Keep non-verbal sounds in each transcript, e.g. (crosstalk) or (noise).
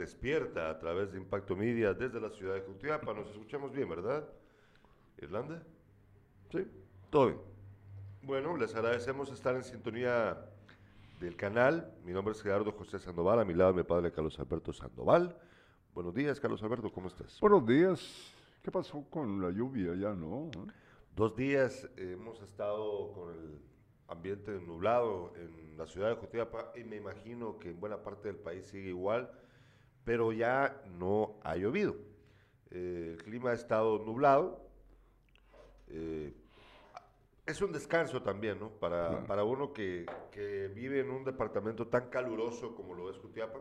despierta a través de Impacto Media desde la ciudad de Jutiapa. Nos escuchamos bien, ¿verdad? ¿Irlanda? Sí, todo bien. Bueno, les agradecemos estar en sintonía del canal. Mi nombre es Gerardo José Sandoval, a mi lado mi padre Carlos Alberto Sandoval. Buenos días, Carlos Alberto, ¿cómo estás? Buenos días. ¿Qué pasó con la lluvia ya, no? Dos días hemos estado con el ambiente nublado en la ciudad de Jutiapa y me imagino que en buena parte del país sigue igual, pero ya no ha llovido. Eh, el clima ha estado nublado. Eh, es un descanso también, ¿no? Para, para uno que, que, vive en un departamento tan caluroso como lo es Jutiapa,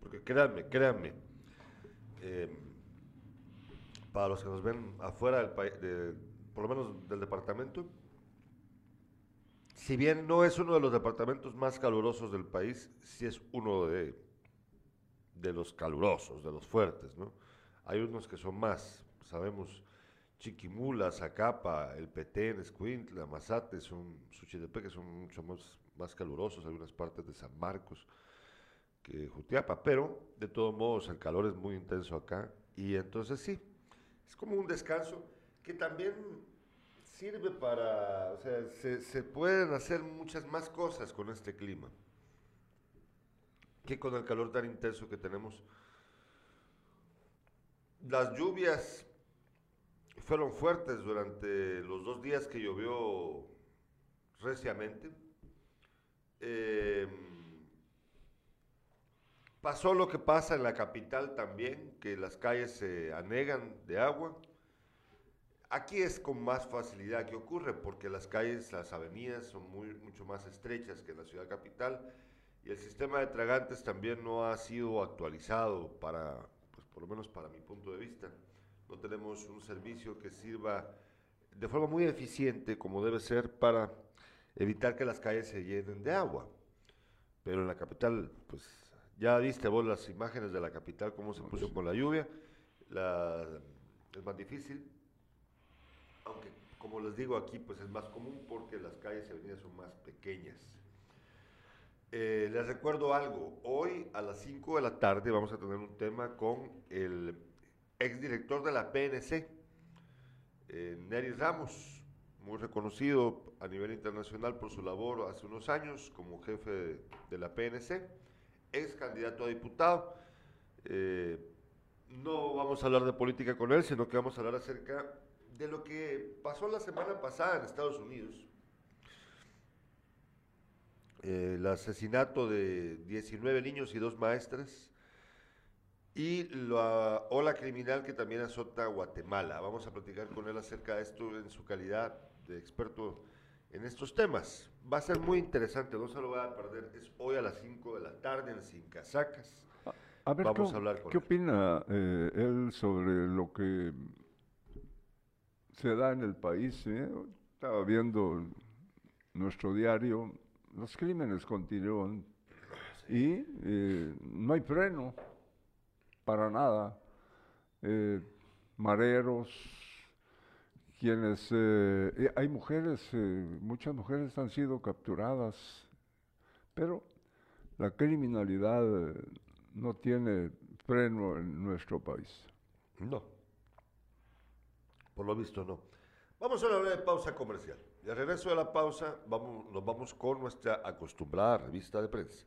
porque créanme, créanme, eh, para los que nos ven afuera del país, por lo menos del departamento, si bien no es uno de los departamentos más calurosos del país, sí es uno de, de los calurosos, de los fuertes, ¿no? Hay unos que son más, sabemos, Chiquimula, Zacapa, El Petén, Escuintla, Mazate, son, que son mucho más, más calurosos, algunas partes de San Marcos que Jutiapa, pero de todos modos el calor es muy intenso acá y entonces sí, es como un descanso que también sirve para, o sea, se, se, pueden hacer muchas más cosas con este clima que con el calor tan intenso que tenemos. Las lluvias fueron fuertes durante los dos días que llovió reciamente. Eh, pasó lo que pasa en la capital también, que las calles se anegan de agua. Aquí es con más facilidad que ocurre porque las calles, las avenidas son mucho más estrechas que en la ciudad capital y el sistema de tragantes también no ha sido actualizado para, pues por lo menos para mi punto de vista. No tenemos un servicio que sirva de forma muy eficiente como debe ser para evitar que las calles se llenen de agua. Pero en la capital, pues ya viste vos las imágenes de la capital, cómo se puso con la lluvia. La, es más difícil aunque como les digo aquí, pues es más común porque las calles y avenidas son más pequeñas. Eh, les recuerdo algo, hoy a las 5 de la tarde vamos a tener un tema con el exdirector de la PNC, eh, Nery Ramos, muy reconocido a nivel internacional por su labor hace unos años como jefe de, la PNC, ex candidato a diputado. Eh, no vamos a hablar de política con él, sino que vamos a hablar acerca de lo que pasó la semana pasada en Estados Unidos. Eh, el asesinato de 19 niños y dos maestras y la ola criminal que también azota Guatemala. Vamos a platicar con él acerca de esto en su calidad de experto en estos temas. Va a ser muy interesante, no se lo va a perder. Es hoy a las 5 de la tarde en Sin Casacas. A ver, Vamos ¿qué, a hablar con ¿qué opina eh, él sobre lo que se da en el país. ¿eh? Estaba viendo nuestro diario, los crímenes continúan y eh, no hay freno para nada. Eh, mareros, quienes... hay mujeres, muchas mujeres han sido capturadas, pero la criminalidad no tiene freno en nuestro país. No. Por lo visto no. Vamos a una breve pausa comercial. Al regreso de la pausa vamos, nos vamos con nuestra acostumbrada revista de prensa.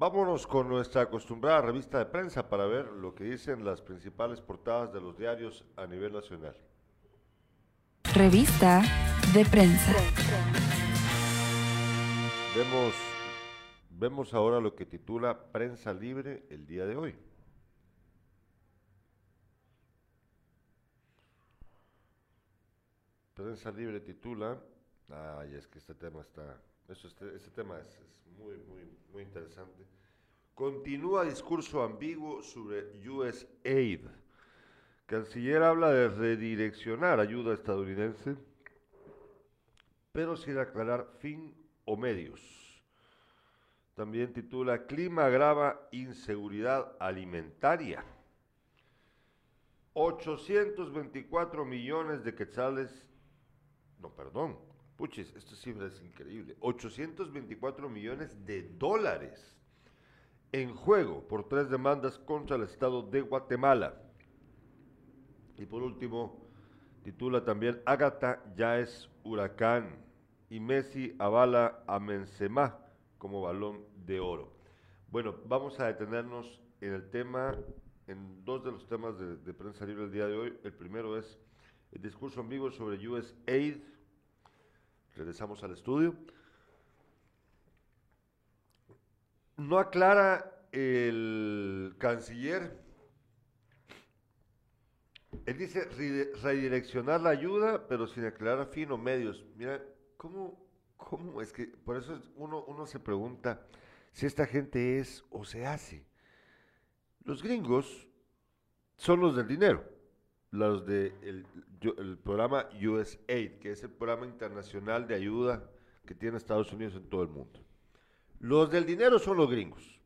Vámonos con nuestra acostumbrada revista de prensa para ver lo que dicen las principales portadas de los diarios a nivel nacional. Revista de prensa. Vemos, vemos ahora lo que titula Prensa Libre el día de hoy. Prensa Libre titula, ay, es que este tema está, eso, este, tema es muy, muy, muy interesante. Continúa discurso ambiguo sobre USAID. Canciller habla de redireccionar ayuda estadounidense, pero sin aclarar fin o medios. También titula Clima agrava inseguridad alimentaria. 824 millones de quetzales, no, perdón, Puches, esta cifra es increíble. 824 millones de dólares en juego por tres demandas contra el Estado de Guatemala. Y por último, titula también Ágata ya es huracán y Messi avala a Benzema como balón de oro. Bueno, vamos a detenernos en el tema, en dos de los temas de, de prensa libre el día de hoy. El primero es el discurso en vivo sobre USAID, Regresamos al estudio. No aclara el canciller. Él dice redireccionar la ayuda, pero sin aclarar fin o medios. Mira, ¿cómo, cómo es que, por eso uno, uno se pregunta si esta gente es o se hace. Los gringos son los del dinero los de el, programa USAID, que es el programa internacional de ayuda que tiene Estados Unidos en todo el mundo. Los del dinero son los gringos,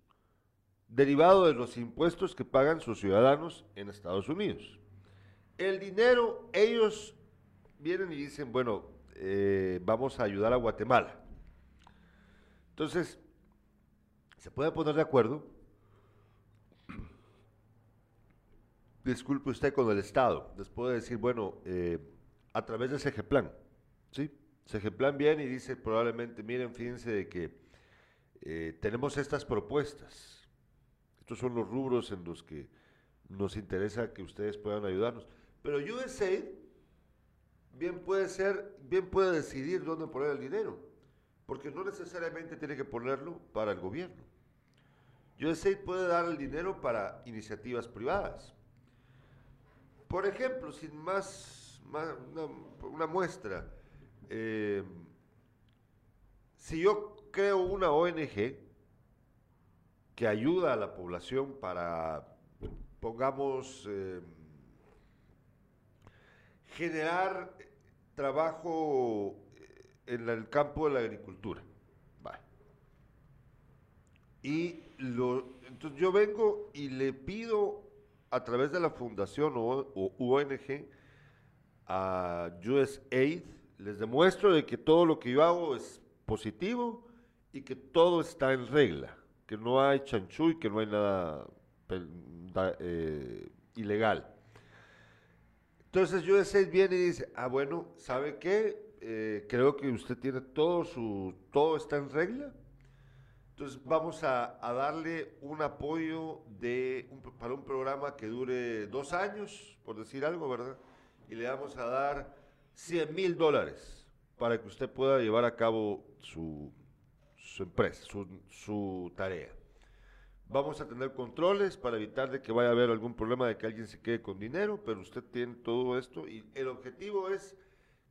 derivado de los impuestos que pagan sus ciudadanos en Estados Unidos. El dinero, ellos vienen y dicen, bueno, eh, vamos a ayudar a Guatemala. Entonces, se puede poner de acuerdo disculpe usted con el Estado. Después de decir, bueno, eh, a través de Plan, ¿sí? Plan viene y dice probablemente, miren, fíjense de que eh, tenemos estas propuestas. Estos son los rubros en los que nos interesa que ustedes puedan ayudarnos. Pero USAID bien puede ser, bien puede decidir dónde poner el dinero, porque no necesariamente tiene que ponerlo para el gobierno. USAID puede dar el dinero para iniciativas privadas. Por ejemplo, sin más, una, muestra, eh, si yo creo una ONG que ayuda a la población para, pongamos, eh, generar trabajo en el campo de la agricultura. Y lo, entonces yo vengo y le pido a través de la fundación o, ONG a USAID, les demuestro de que todo lo que yo hago es positivo y que todo está en regla, que no hay chanchú y que no hay nada eh, ilegal. Entonces USAID viene y dice, ah bueno, ¿sabe qué? Eh, creo que usted tiene todo su, todo está en regla, entonces vamos a, darle un apoyo de para un programa que dure dos años, por decir algo, ¿verdad? Y le vamos a dar 100 mil dólares para que usted pueda llevar a cabo su, empresa, su, tarea. Vamos a tener controles para evitar de que vaya a haber algún problema de que alguien se quede con dinero, pero usted tiene todo esto y el objetivo es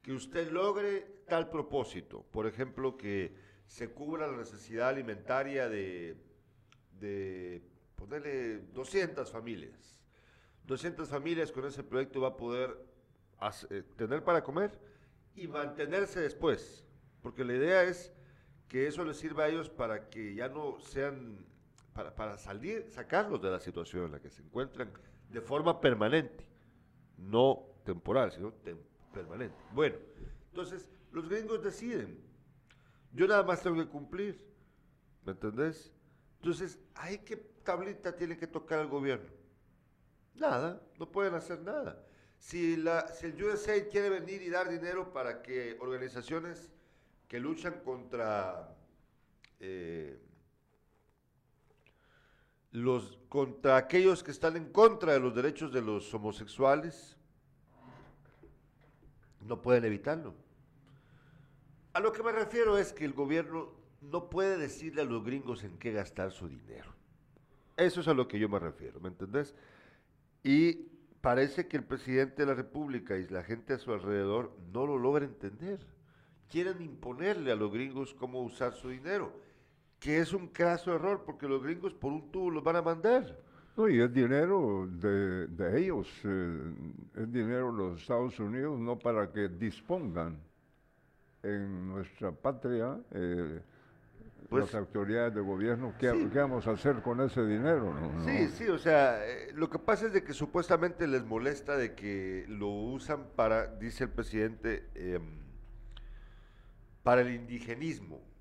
que usted logre tal propósito. Por ejemplo, que se cubra la necesidad alimentaria de, ponerle 200 familias. 200 familias con ese proyecto va a poder eh, tener para comer y mantenerse después, porque la idea es que eso les sirva a ellos para que ya no sean para, salir, sacarlos de la situación en la que se encuentran de forma permanente, no temporal, sino permanente. Bueno, entonces los gringos deciden, yo nada más tengo que cumplir, ¿me entendés? Entonces, ¿hay qué tablita tiene que tocar el gobierno? Nada, no pueden hacer nada. Si, la, si el USA quiere venir y dar dinero para que organizaciones que luchan contra eh, los contra aquellos que están en contra de los derechos de los homosexuales no pueden evitarlo. A lo que me refiero es que el gobierno no puede decirle a los gringos en qué gastar su dinero. Eso es a lo que yo me refiero, ¿me entendés? Y parece que el presidente de la República y la gente a su alrededor no lo logra entender. Quieren imponerle a los gringos cómo usar su dinero que es un caso error, porque los gringos por un tubo los van a mandar. No, y es dinero de, ellos, eh, es dinero de los Estados Unidos, no para que dispongan en nuestra patria eh, pues las autoridades de gobierno, ¿qué, vamos a hacer con ese dinero? Sí, sí, o sea, eh, lo que pasa es de que supuestamente les molesta de que lo usan para, dice el presidente, em, para el indigenismo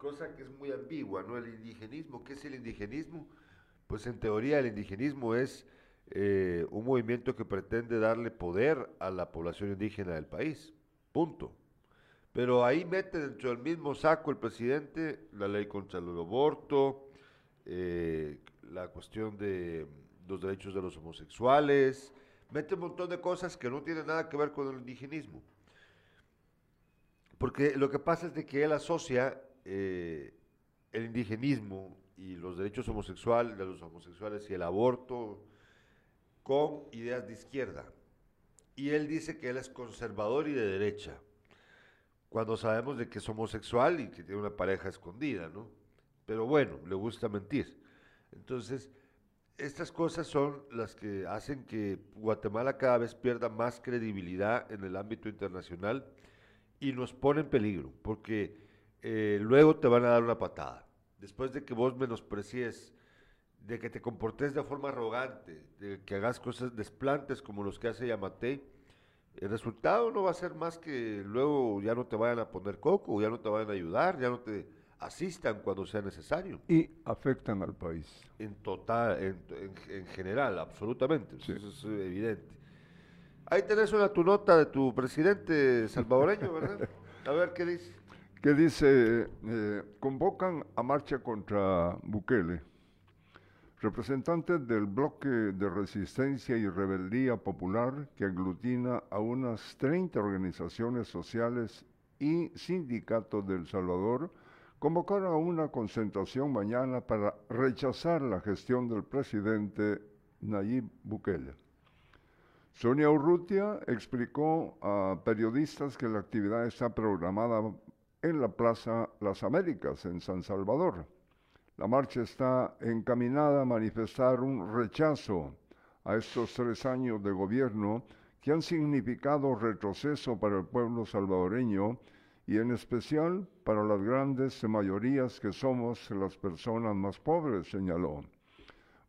cosa que es muy ambigua, ¿no? El indigenismo, ¿qué es el indigenismo? Pues en teoría el indigenismo es eh, un movimiento que pretende darle poder a la población indígena del país, punto. Pero ahí mete dentro del mismo saco el presidente la ley contra el aborto, eh, la cuestión de los derechos de los homosexuales, mete un montón de cosas que no tienen nada que ver con el indigenismo. Porque lo que pasa es de que él asocia eh, el indigenismo y los derechos homosexuales, de los homosexuales y el aborto con ideas de izquierda. Y él dice que él es conservador y de derecha, cuando sabemos de que es homosexual y que tiene una pareja escondida, ¿no? Pero bueno, le gusta mentir. Entonces, estas cosas son las que hacen que Guatemala cada vez pierda más credibilidad en el ámbito internacional y nos pone en peligro, porque eh, luego te van a dar una patada. Después de que vos menosprecies, de que te comportes de forma arrogante, de que hagas cosas desplantes como los que hace Yamate, el resultado no va a ser más que luego ya no te vayan a poner coco, ya no te vayan a ayudar, ya no te asistan cuando sea necesario. Y afectan al país. En total, en, general, absolutamente. Eso es evidente. Ahí tenés una tu nota de tu presidente salvadoreño, (laughs) ¿verdad? A ver qué dice que dice, eh, convocan a marcha contra Bukele. Representantes del bloque de resistencia y rebeldía popular que aglutina a unas 30 organizaciones sociales y sindicatos del Salvador convocaron a una concentración mañana para rechazar la gestión del presidente Nayib Bukele. Sonia Urrutia explicó a periodistas que la actividad está programada en la Plaza Las Américas, en San Salvador. La marcha está encaminada a manifestar un rechazo a estos tres años de gobierno que han significado retroceso para el pueblo salvadoreño y en especial para las grandes mayorías que somos las personas más pobres, señaló.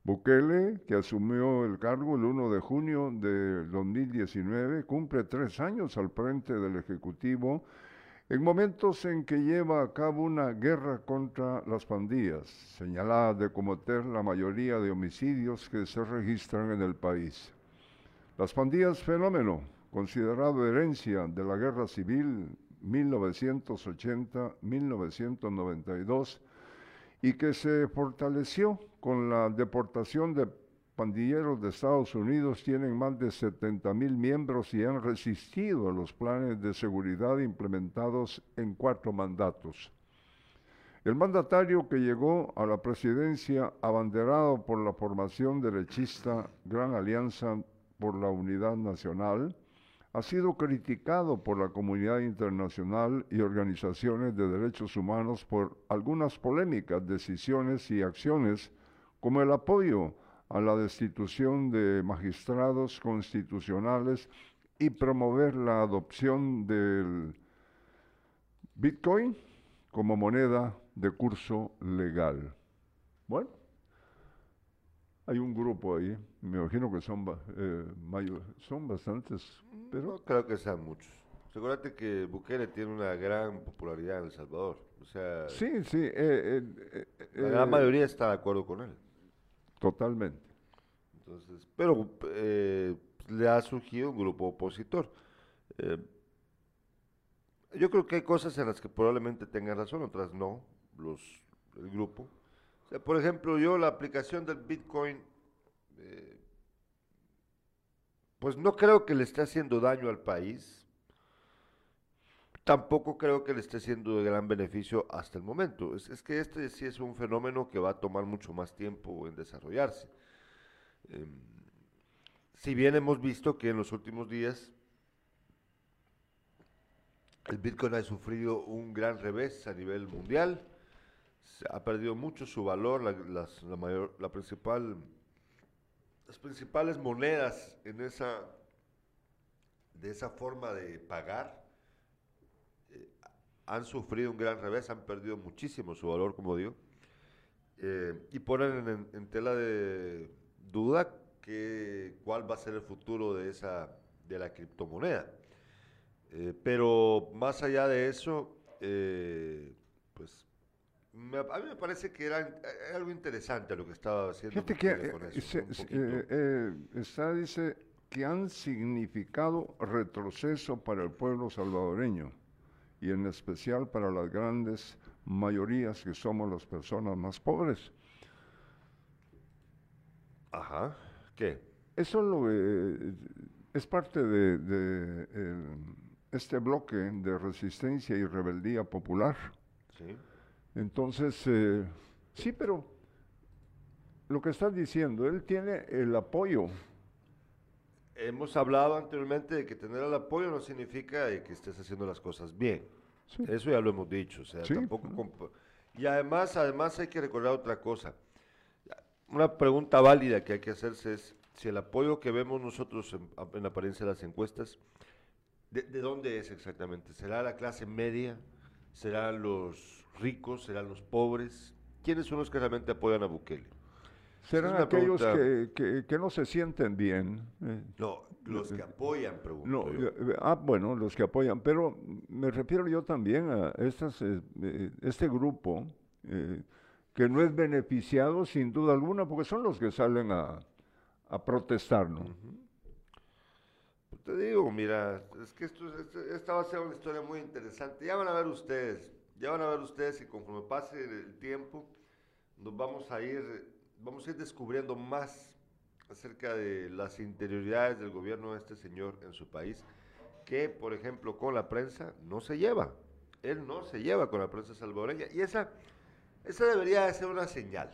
Bukele, que asumió el cargo el 1 de junio de 2019, cumple tres años al frente del Ejecutivo en momentos en que lleva a cabo una guerra contra las pandillas, señalada de cometer la mayoría de homicidios que se registran en el país. Las pandillas fenómeno, considerado herencia de la guerra civil 1980-1992 y que se fortaleció con la deportación de pandilleros de Estados Unidos tienen más de 70 mil miembros y han resistido a los planes de seguridad implementados en cuatro mandatos. El mandatario que llegó a la presidencia abanderado por la formación derechista Gran Alianza por la Unidad Nacional, ha sido criticado por la comunidad internacional y organizaciones de derechos humanos por algunas polémicas decisiones y acciones como el apoyo a la destitución de magistrados constitucionales y promover la adopción del Bitcoin como moneda de curso legal. Bueno, hay un grupo ahí, me imagino que son, eh, son bastantes, pero... No creo que sean muchos. Seguramente que Bukele tiene una gran popularidad en El Salvador. O sea, sí, sí. Eh, eh, la gran mayoría está de acuerdo con él. Totalmente. Entonces, pero le ha surgido un grupo opositor. yo creo que hay cosas en las que probablemente tenga razón, otras no, los, el grupo por ejemplo, yo la aplicación del Bitcoin, eh, pues no creo que le esté haciendo daño al país. Tampoco creo que le esté haciendo de gran beneficio hasta el momento. Es, que este sí es un fenómeno que va a tomar mucho más tiempo en desarrollarse. Em, si bien hemos visto que en los últimos días el Bitcoin ha sufrido un gran revés a nivel mundial, ha perdido mucho su valor, la, mayor, la principal, las principales monedas en esa, de esa forma de pagar han sufrido un gran revés, han perdido muchísimo su valor, como digo, eh, y ponen en, tela de duda que, cuál va a ser el futuro de, esa, de la criptomoneda. Eh, pero más allá de eso, pues a mí me parece que era, algo interesante lo que estaba haciendo. Fíjate que eh, eh, eh, está, dice que han significado retroceso para el pueblo salvadoreño y en especial para las grandes mayorías que somos las personas más pobres. Ajá, ¿qué? Eso lo, es parte de, de este bloque de resistencia y rebeldía popular. Sí entonces, eh, sí, pero lo que estás diciendo, él tiene el apoyo. Hemos hablado anteriormente de que tener el apoyo no significa que estés haciendo las cosas bien. Eso ya lo hemos dicho. O sea, tampoco y además, además hay que recordar otra cosa. Una pregunta válida que hay que hacerse es si el apoyo que vemos nosotros en, apariencia de las encuestas, ¿de, ¿de dónde es exactamente? ¿Será la clase media? ¿Serán los ricos, serán los pobres. ¿Quiénes son los que realmente apoyan a Bukele? Serán aquellos que, que, no se sienten bien. Eh. no, los que apoyan, pregunto. Eh, ah, bueno, los que apoyan, pero me refiero yo también a estas, eh, este grupo que no es beneficiado sin duda alguna, porque son los que salen a, a protestar, ¿no? Pues te digo, mira, es que esto, esta va a ser una historia muy interesante. Ya van a ver ustedes ya van a ver ustedes que conforme pase el tiempo, nos vamos a ir, vamos a ir descubriendo más acerca de las interioridades del gobierno de este señor en su país, que por ejemplo con la prensa no se lleva. Él no se lleva con la prensa salvadoreña y esa, esa debería de ser una señal.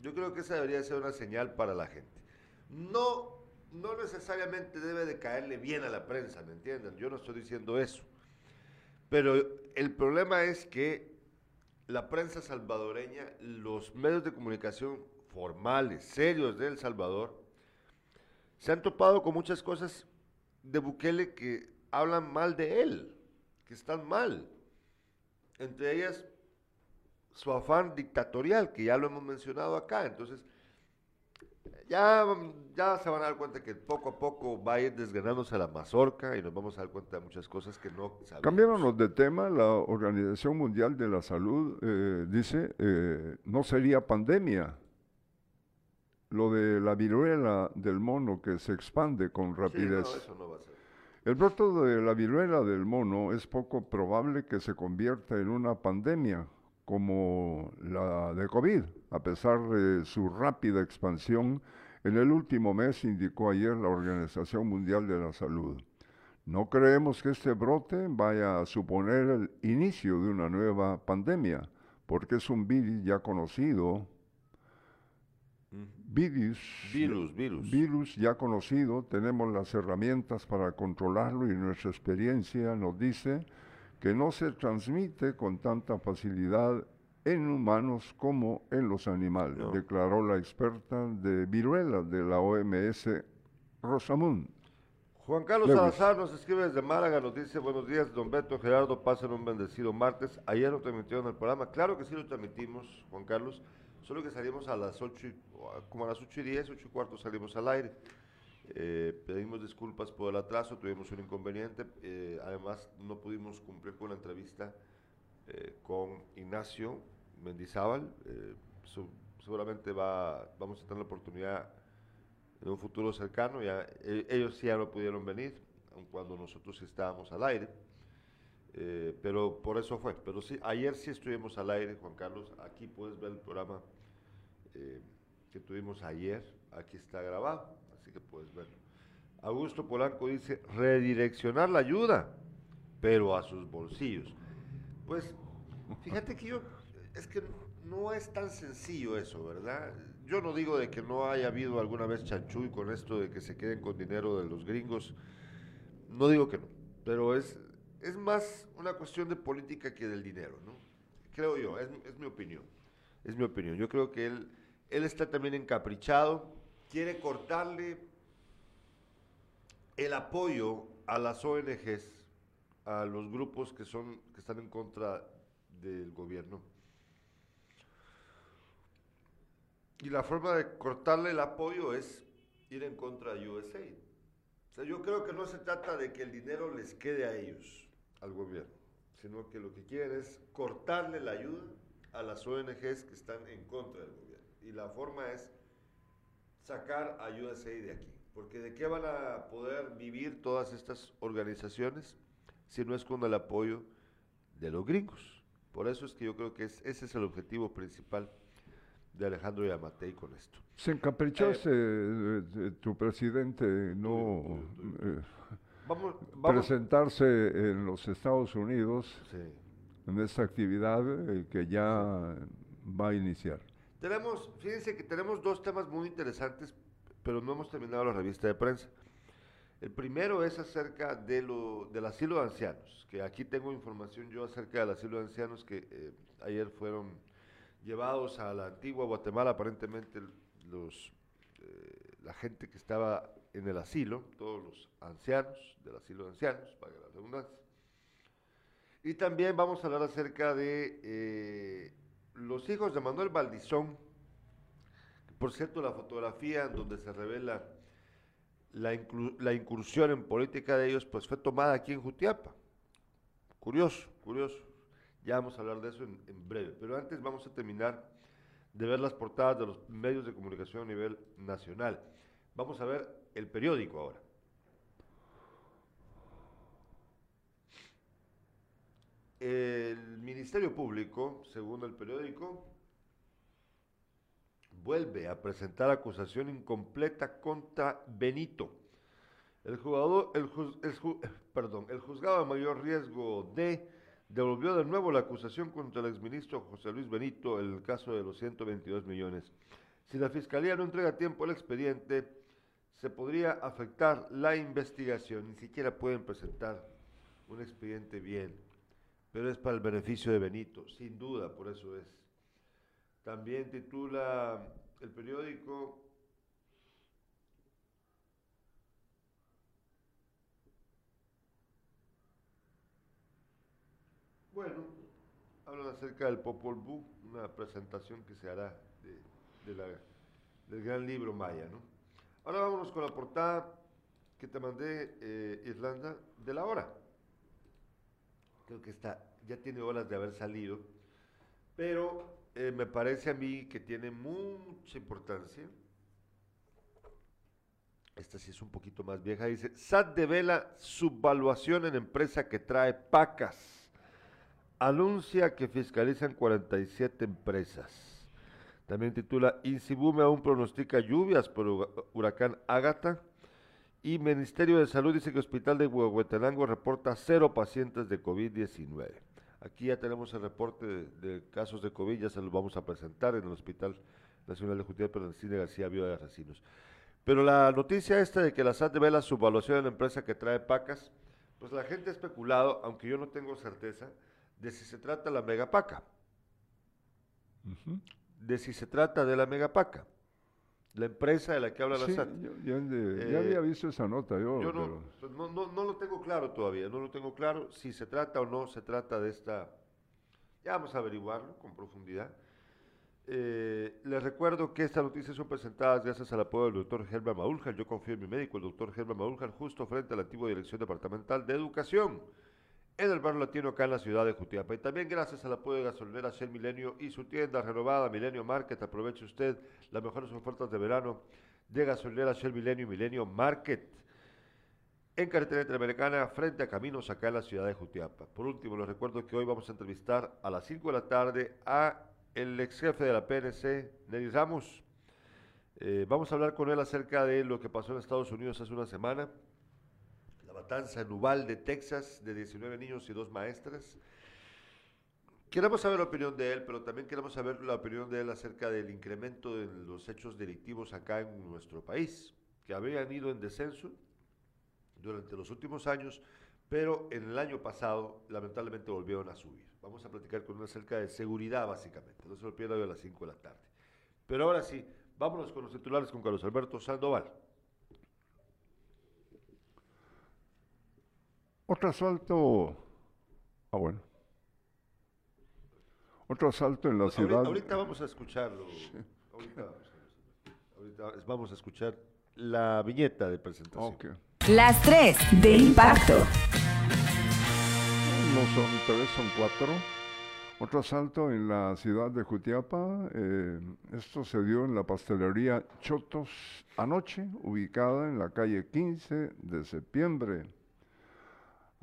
Yo creo que esa debería de ser una señal para la gente. No, no necesariamente debe de caerle bien a la prensa, ¿me entienden? Yo no estoy diciendo eso. Pero el problema es que la prensa salvadoreña, los medios de comunicación formales, serios de El Salvador, se han topado con muchas cosas de Bukele que hablan mal de él, que están mal. Entre ellas, su afán dictatorial, que ya lo hemos mencionado acá. Entonces, ya, ya se van a dar cuenta que poco a poco va a ir desgranándose la mazorca y nos vamos a dar cuenta de muchas cosas que no sabemos. Cambiándonos de tema, la Organización Mundial de la Salud eh, dice eh, no sería pandemia. Lo de la viruela del mono que se expande con rapidez. eso no va a ser. El brote de la viruela del mono es poco probable que se convierta en una pandemia como la de COVID, a pesar de su rápida expansión en el último mes, indicó ayer la Organización Mundial de la Salud. No creemos que este brote vaya a suponer el inicio de una nueva pandemia, porque es un virus ya conocido, virus, virus, virus. virus ya conocido, tenemos las herramientas para controlarlo y nuestra experiencia nos dice que no se transmite con tanta facilidad en humanos como en los animales, declaró la experta de viruela de la OMS, Rosamund. Juan Carlos Salazar nos escribe desde Málaga, nos dice, buenos días, don Beto, Gerardo, pasen un bendecido martes. Ayer lo transmitieron en el programa, claro que sí lo transmitimos, Juan Carlos, Solo que salimos a las 8, como a las 8 y 10, 8 y cuarto salimos al aire. Eh, pedimos disculpas por el atraso, tuvimos un inconveniente. Eh, además, no pudimos cumplir con la entrevista eh, con Ignacio Mendizábal. seguramente va, vamos a tener la oportunidad en un futuro cercano. Ya, ellos sí ya no pudieron venir, aun cuando nosotros estábamos al aire. pero por eso fue. Pero sí, ayer sí estuvimos al aire, Juan Carlos. Aquí puedes ver el programa que tuvimos ayer. Aquí está grabado así que puedes verlo. Augusto Polanco dice, redireccionar la ayuda, pero a sus bolsillos. Pues, fíjate que yo, es que no es tan sencillo eso, ¿verdad? Yo no digo de que no haya habido alguna vez chanchuy con esto de que se queden con dinero de los gringos, no digo que no, pero es, es más una cuestión de política que del dinero, ¿no? Creo yo, es, es mi opinión, es mi opinión. Yo creo que él, él está también encaprichado, quiere cortarle el apoyo a las ONGs, a los grupos que son que están en contra del gobierno. Y la forma de cortarle el apoyo es ir en contra de USAID. O sea, yo creo que no se trata de que el dinero les quede a ellos, al gobierno, sino que lo que quieren es cortarle la ayuda a las ONGs que están en contra del gobierno. Y la forma es sacar a USAID de aquí. Porque ¿de qué van a poder vivir todas estas organizaciones si no es con el apoyo de los gringos? Por eso es que yo creo que ese es el objetivo principal de Alejandro Yamatei con esto. Se encaprichó eh, tu presidente no eh, presentarse en los Estados Unidos en esta actividad eh, que ya va a iniciar. Tenemos, fíjense que tenemos dos temas muy interesantes, pero no hemos terminado la revista de prensa. El primero es acerca de lo, del asilo de ancianos, que aquí tengo información yo acerca del asilo de ancianos que eh, ayer fueron llevados a la antigua Guatemala, aparentemente los, eh, la gente que estaba en el asilo, todos los ancianos del asilo de ancianos, para la redundancia. Y también vamos a hablar acerca de eh, los hijos de Manuel Valdizón, por cierto, la fotografía donde se revela la, incursión en política de ellos, pues fue tomada aquí en Jutiapa. Curioso, curioso. Ya vamos a hablar de eso en, en breve. Pero antes vamos a terminar de ver las portadas de los medios de comunicación a nivel nacional. Vamos a ver el periódico ahora. El Ministerio Público, según el periódico, vuelve a presentar acusación incompleta contra Benito. El, jugador, el, el juzgado de mayor riesgo D devolvió de nuevo la acusación contra el exministro José Luis Benito en el caso de los 122 millones. Si la Fiscalía no entrega tiempo el expediente, se podría afectar la investigación. Ni siquiera pueden presentar un expediente bien pero es para el beneficio de Benito, sin duda, por eso es. También titula el periódico Bueno, hablan acerca del Popol Vuh, una presentación que se hará de, del gran libro Maya, ¿no? Ahora vámonos con la portada que te mandé, eh, Irlanda, de la hora creo que está, ya tiene horas de haber salido, pero eh, me parece a mí que tiene mucha importancia. Esta sí es un poquito más vieja. Dice, SAT devela subvaluación en empresa que trae pacas. Anuncia que fiscalizan 47 empresas. También titula, Insibume aún pronostica lluvias por huracán Ágata. Y Ministerio de Salud dice que Hospital de Huehuetenango reporta cero pacientes de COVID-19. Aquí ya tenemos el reporte de, casos de COVID, ya se los vamos a presentar en el Hospital Nacional de Justicia, Cine García Vía de Racinos. Pero la noticia esta de que la SAT debe la subvaluación de la empresa que trae pacas, pues la gente ha especulado, aunque yo no tengo certeza, de si se trata de la megapaca. De si se trata de la megapaca la empresa de la que habla la SAT. ya eh, había visto esa nota yo. Pues, no, no, no, lo tengo claro todavía, no lo tengo claro si se trata o no se trata de esta... Ya vamos a averiguarlo con profundidad. Eh, les recuerdo que estas noticias son presentadas gracias al apoyo del doctor Germán Maúljar. Yo confío en mi médico, el doctor Germán Maúljar, justo frente a la antigua Dirección Departamental de Educación en el barrio latino acá en la ciudad de Jutiapa. Y también gracias al apoyo de gasolinera Shell Milenio y su tienda renovada Milenio Market. Aproveche usted las mejores ofertas de verano de gasolinera Shell Milenio y Milenio Market en carretera interamericana frente a Caminos acá en la ciudad de Jutiapa. Por último, les recuerdo que hoy vamos a entrevistar a las 5 de la tarde a el ex jefe de la PNC, Nelly Ramos. Eh, vamos a hablar con él acerca de lo que pasó en Estados Unidos hace una semana, matanza en Uvalde, Texas, de 19 niños y dos maestras. Queremos saber la opinión de él, pero también queremos saber la opinión de él acerca del incremento de los hechos delictivos acá en nuestro país, que habían ido en descenso durante los últimos años, pero en el año pasado lamentablemente volvieron a subir. Vamos a platicar con él acerca de seguridad básicamente, no se lo pierda hoy a las 5 de la tarde. Pero ahora sí, vámonos con los titulares con Carlos Alberto Sandoval. Otro asalto, ah bueno, otro asalto en la ciudad. Ahorita, vamos a escucharlo. Ahorita, vamos a escuchar la viñeta de presentación. Las tres de impacto. No son tres, son cuatro. Otro asalto en la ciudad de Jutiapa. Eh, esto se dio en la pastelería Chotos anoche, ubicada en la calle 15 de septiembre.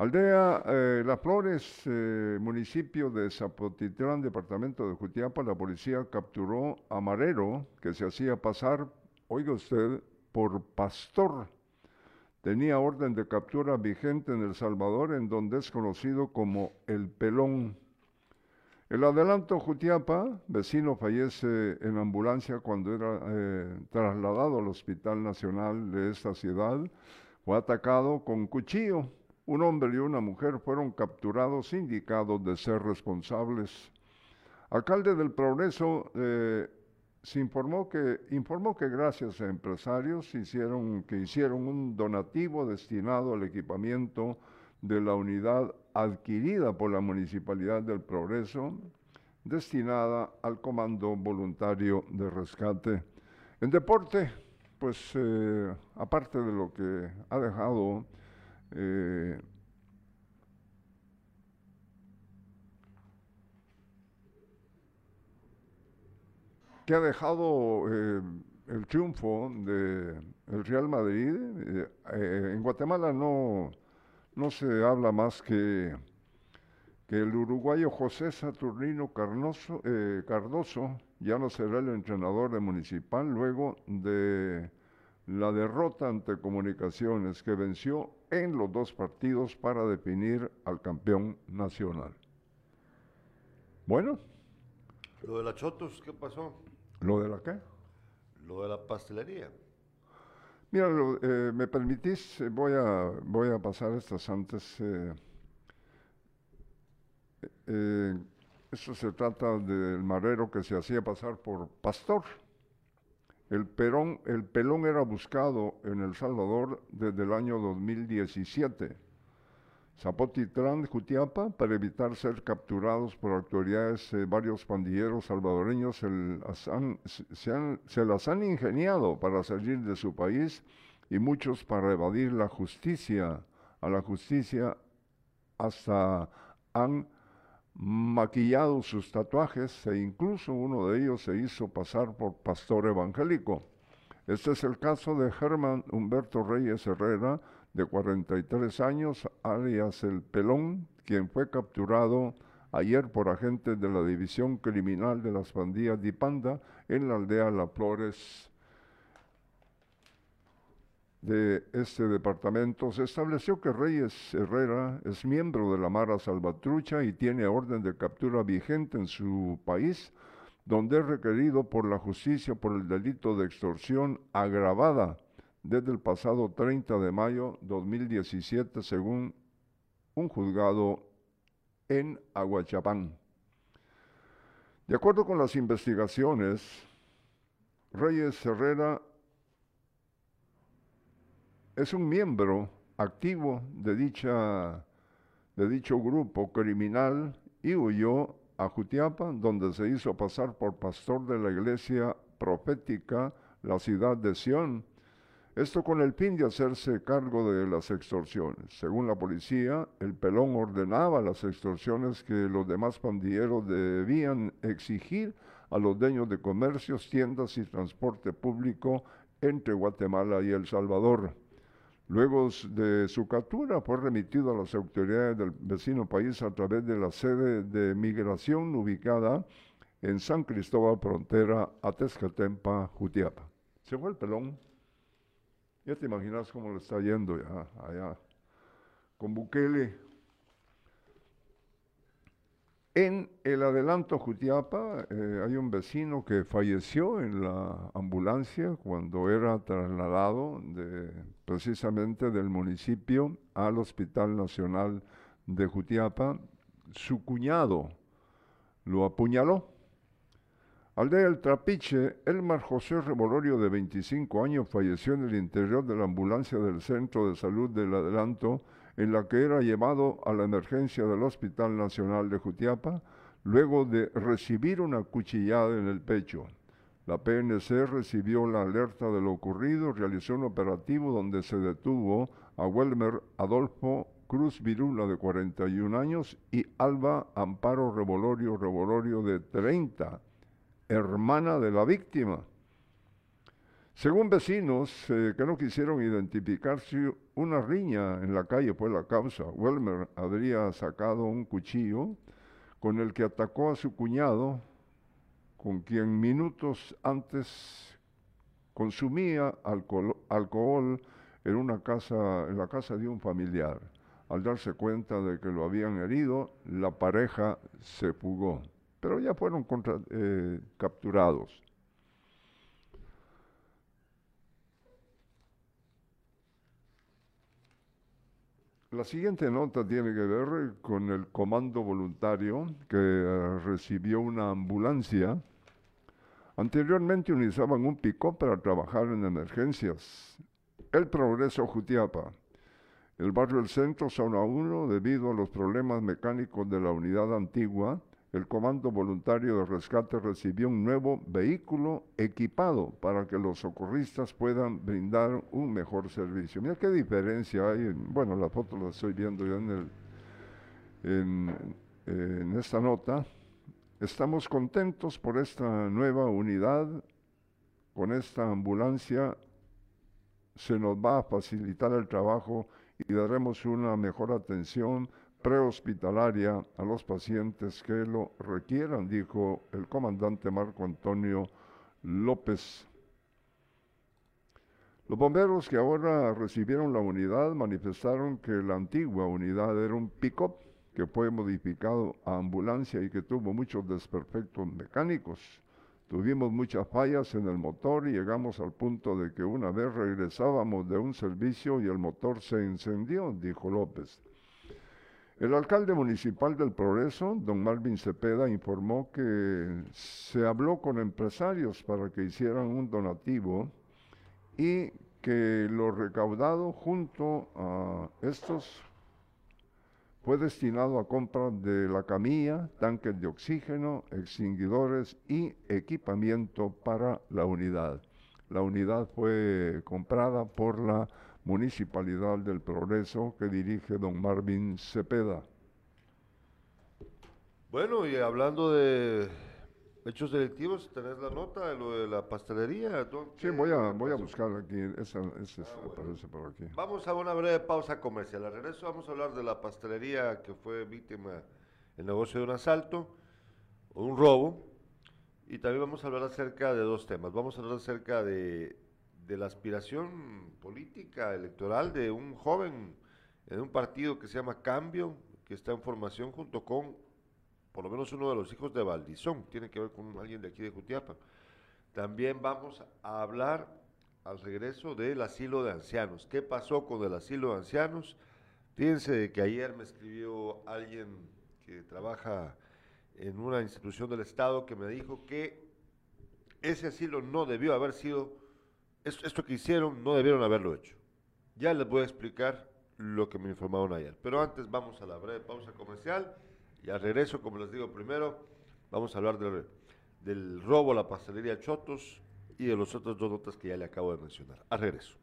Aldea eh, Las Flores, eh, municipio de Zapotitlán, departamento de Jutiapa, la policía capturó a Marero, que se hacía pasar, oiga usted, por pastor tenía orden de captura vigente en El Salvador, en donde es conocido como El Pelón. El adelanto Jutiapa, vecino fallece en ambulancia cuando era eh, trasladado al Hospital Nacional de esta ciudad, fue atacado con cuchillo. Un hombre y una mujer fueron capturados indicados de ser responsables. Alcalde del Progreso, eh, informó que, informó que gracias a empresarios hicieron, que hicieron un donativo destinado al equipamiento de la unidad adquirida por la Municipalidad del Progreso, destinada al Comando Voluntario de Rescate. En deporte, pues eh, aparte de lo que ha dejado eh, que ha dejado eh, el triunfo del el Real Madrid. Eh, en Guatemala no, no se habla más que, que el uruguayo José Saturnino Cardoso ya no será el entrenador de Municipal luego de la derrota ante Comunicaciones que venció en los dos partidos para definir al campeón nacional. Bueno. Lo de la Chotos, ¿qué pasó? ¿Lo de la qué? Lo de la pastelería. Mira, eh, me permitís, eh, voy, a, voy a pasar estas antes. Eh, esto se trata del marero que se hacía pasar por pastor. El, pelón era buscado en El Salvador desde el año 2017 Zapotitlán, Jutiapa, para evitar ser capturados por autoridades, eh, varios pandilleros salvadoreños se, las han ingeniado para salir de su país y muchos para evadir la justicia. A la justicia hasta han maquillado sus tatuajes e incluso uno de ellos se hizo pasar por pastor evangélico. Este es el caso de Germán Humberto Reyes Herrera, de 43 años, alias El Pelón, quien fue capturado ayer por agentes de la División Criminal de las Pandillas de Panda en la aldea La Flores de este departamento. Se estableció que Reyes Herrera es miembro de la Mara Salvatrucha y tiene orden de captura vigente en su país, donde es requerido por la justicia por el delito de extorsión agravada desde el pasado 30 de mayo 2017, según un juzgado en Aguachapán. De acuerdo con las investigaciones, Reyes Herrera es un miembro activo de, dicha, de dicho grupo criminal y huyó a Jutiapa, donde se hizo pasar por pastor de la iglesia profética, la ciudad de Sión. Esto con el fin de hacerse cargo de las extorsiones. Según la policía, el pelón ordenaba las extorsiones que los demás pandilleros debían exigir a los dueños de comercios, tiendas y transporte público entre Guatemala y El Salvador. Luego de su captura fue remitido a las autoridades del vecino país a través de la sede de migración ubicada en San Cristóbal, frontera a Tezcatempa, Jutiapa. Se fue el pelón. Ya te imaginas cómo le está yendo ya allá. Con Bukele en el adelanto Jutiapa eh, hay un vecino que falleció en la ambulancia cuando era trasladado de, precisamente del municipio al Hospital Nacional de Jutiapa. Su cuñado lo apuñaló. Aldea El Trapiche, Elmar José Revolorio, de 25 años, falleció en el interior de la ambulancia del Centro de Salud del Adelanto en la que era llevado a la emergencia del Hospital Nacional de Jutiapa luego de recibir una cuchillada en el pecho. La PNC recibió la alerta de lo ocurrido, realizó un operativo donde se detuvo a Welmer Adolfo Cruz Virula de 41 años y Alba Amparo Revolorio Revolorio de 30, hermana de la víctima. Según vecinos eh, que no quisieron identificar si una riña en la calle fue la causa, Welmer habría sacado un cuchillo con el que atacó a su cuñado, con quien minutos antes consumía alcohol, en una casa, en la casa de un familiar. Al darse cuenta de que lo habían herido, la pareja se fugó, pero ya fueron eh, capturados. La siguiente nota tiene que ver con el comando voluntario que eh, recibió una ambulancia. Anteriormente utilizaban un pico para trabajar en emergencias. El Progreso Jutiapa. El barrio El Centro, zona 1, debido a los problemas mecánicos de la unidad antigua, el Comando Voluntario de Rescate recibió un nuevo vehículo equipado para que los socorristas puedan brindar un mejor servicio. Mira qué diferencia hay, bueno, la foto la estoy viendo ya en, el, en esta nota. Estamos contentos por esta nueva unidad, con esta ambulancia se nos va a facilitar el trabajo y daremos una mejor atención prehospitalaria a los pacientes que lo requieran, dijo el comandante Marco Antonio López. Los bomberos que ahora recibieron la unidad manifestaron que la antigua unidad era un pick-up que fue modificado a ambulancia y que tuvo muchos desperfectos mecánicos. Tuvimos muchas fallas en el motor y llegamos al punto de que una vez regresábamos de un servicio y el motor se encendió, dijo López. El alcalde municipal del Progreso, don Marvin Cepeda, informó que se habló con empresarios para que hicieran un donativo y que lo recaudado junto a estos fue destinado a compra de la camilla, tanques de oxígeno, extinguidores y equipamiento para la unidad. La unidad fue comprada por la Municipalidad del Progreso que dirige don Marvin Cepeda. Bueno, y hablando de hechos delictivos, ¿tenés la nota de lo de la pastelería? Sí, voy a, voy a buscar aquí, esa, esa ah, aparece por aquí. Vamos a una breve pausa comercial. Al regreso vamos a hablar de la pastelería que fue víctima del negocio de un asalto o un robo. Y también vamos a hablar acerca de dos temas. Vamos a hablar acerca de de la aspiración política electoral de un joven en un partido que se llama Cambio, que está en formación junto con por lo menos uno de los hijos de Valdizón, tiene que ver con alguien de aquí de Jutiapa. También vamos a hablar al regreso del asilo de ancianos. ¿Qué pasó con el asilo de ancianos? Fíjense que ayer me escribió alguien que trabaja en una institución del Estado que me dijo que ese asilo no debió haber sido esto, que hicieron no debieron haberlo hecho. Ya les voy a explicar lo que me informaron ayer. Pero antes vamos a la breve pausa comercial Y al regreso, como les digo primero, vamos a hablar del robo a la pastelería Chotos y de los otros dos notas que ya le acabo de mencionar. Al regreso.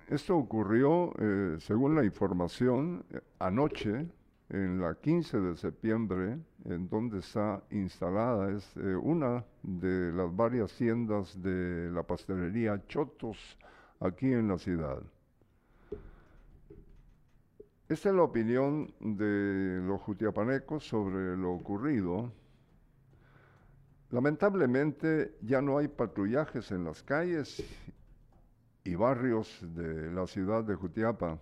esto ocurrió, eh, según la información, eh, anoche, en la 15 de septiembre, en donde está instalada, es una de las varias tiendas de la pastelería Chotos aquí en la ciudad. Esta es la opinión de los jutiapanecos sobre lo ocurrido. Lamentablemente ya no hay patrullajes en las calles y barrios de la ciudad de Jutiapa.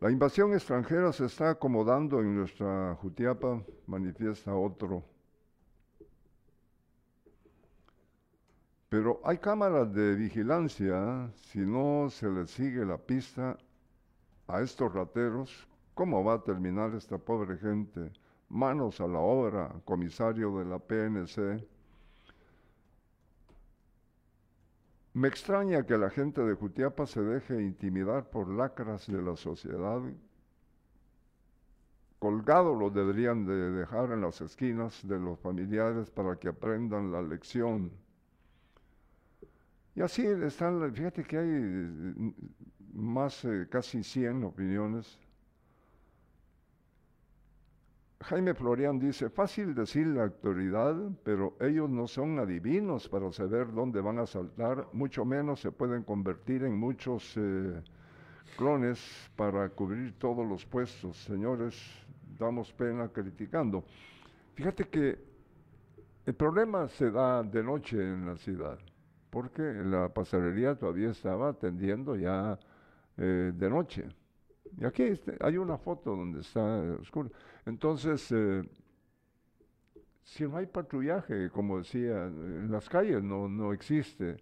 La invasión extranjera se está acomodando en nuestra Jutiapa, manifiesta otro. Pero hay cámaras de vigilancia, si no se les sigue la pista a estos rateros, ¿cómo va a terminar esta pobre gente? Manos a la obra, comisario de la PNC. Me extraña que la gente de Jutiapa se deje intimidar por lacras de la sociedad. Colgado lo deberían de dejar en las esquinas de los familiares para que aprendan la lección. Y así están, fíjate que hay mm, más, eh, casi 100 opiniones Jaime Florian dice, fácil decir la autoridad, pero ellos no son adivinos para saber dónde van a saltar, mucho menos se pueden convertir en muchos eh, clones para cubrir todos los puestos. Señores, damos pena criticando. Fíjate que el problema se da de noche en la ciudad, porque la pasarería todavía estaba atendiendo ya eh, de noche. Y aquí este, hay una foto donde está oscuro. Entonces, eh, si no hay patrullaje, como decía, en las calles no, no existe.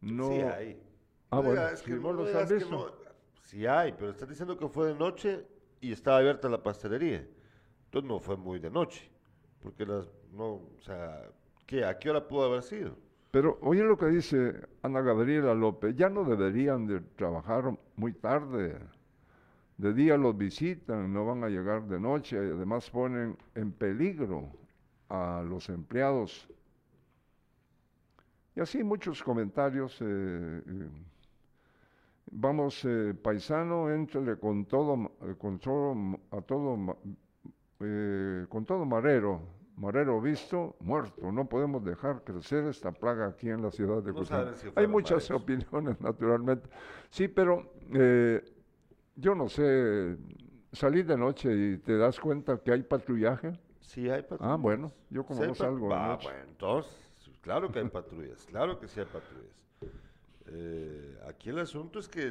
No, sí hay. Ah, bueno, es que, no, los has visto. sí hay, pero estás diciendo que fue de noche y estaba abierta la pastelería. Entonces no fue muy de noche. Porque las, no, o sea, ¿qué? ¿A qué hora pudo haber sido? Pero oye lo que dice Ana Gabriela López, ya no deberían de trabajar muy tarde. De día los visitan, no van a llegar de noche, además ponen en peligro a los empleados. Y así muchos comentarios. Eh, eh, vamos, eh, paisano, entrele con todo, con todo, a todo, con todo marero, marero visto, muerto. No podemos dejar crecer esta plaga aquí en la ciudad de no Hay muchas opiniones, (laughs) naturalmente. Sí, pero yo no sé, salir de noche y te das cuenta que hay patrullaje. Sí, hay patrullas. Ah, bueno, yo como no salgo. Ah, bueno, entonces, claro que hay patrullas, claro que sí hay patrullas. Eh, aquí el asunto es que,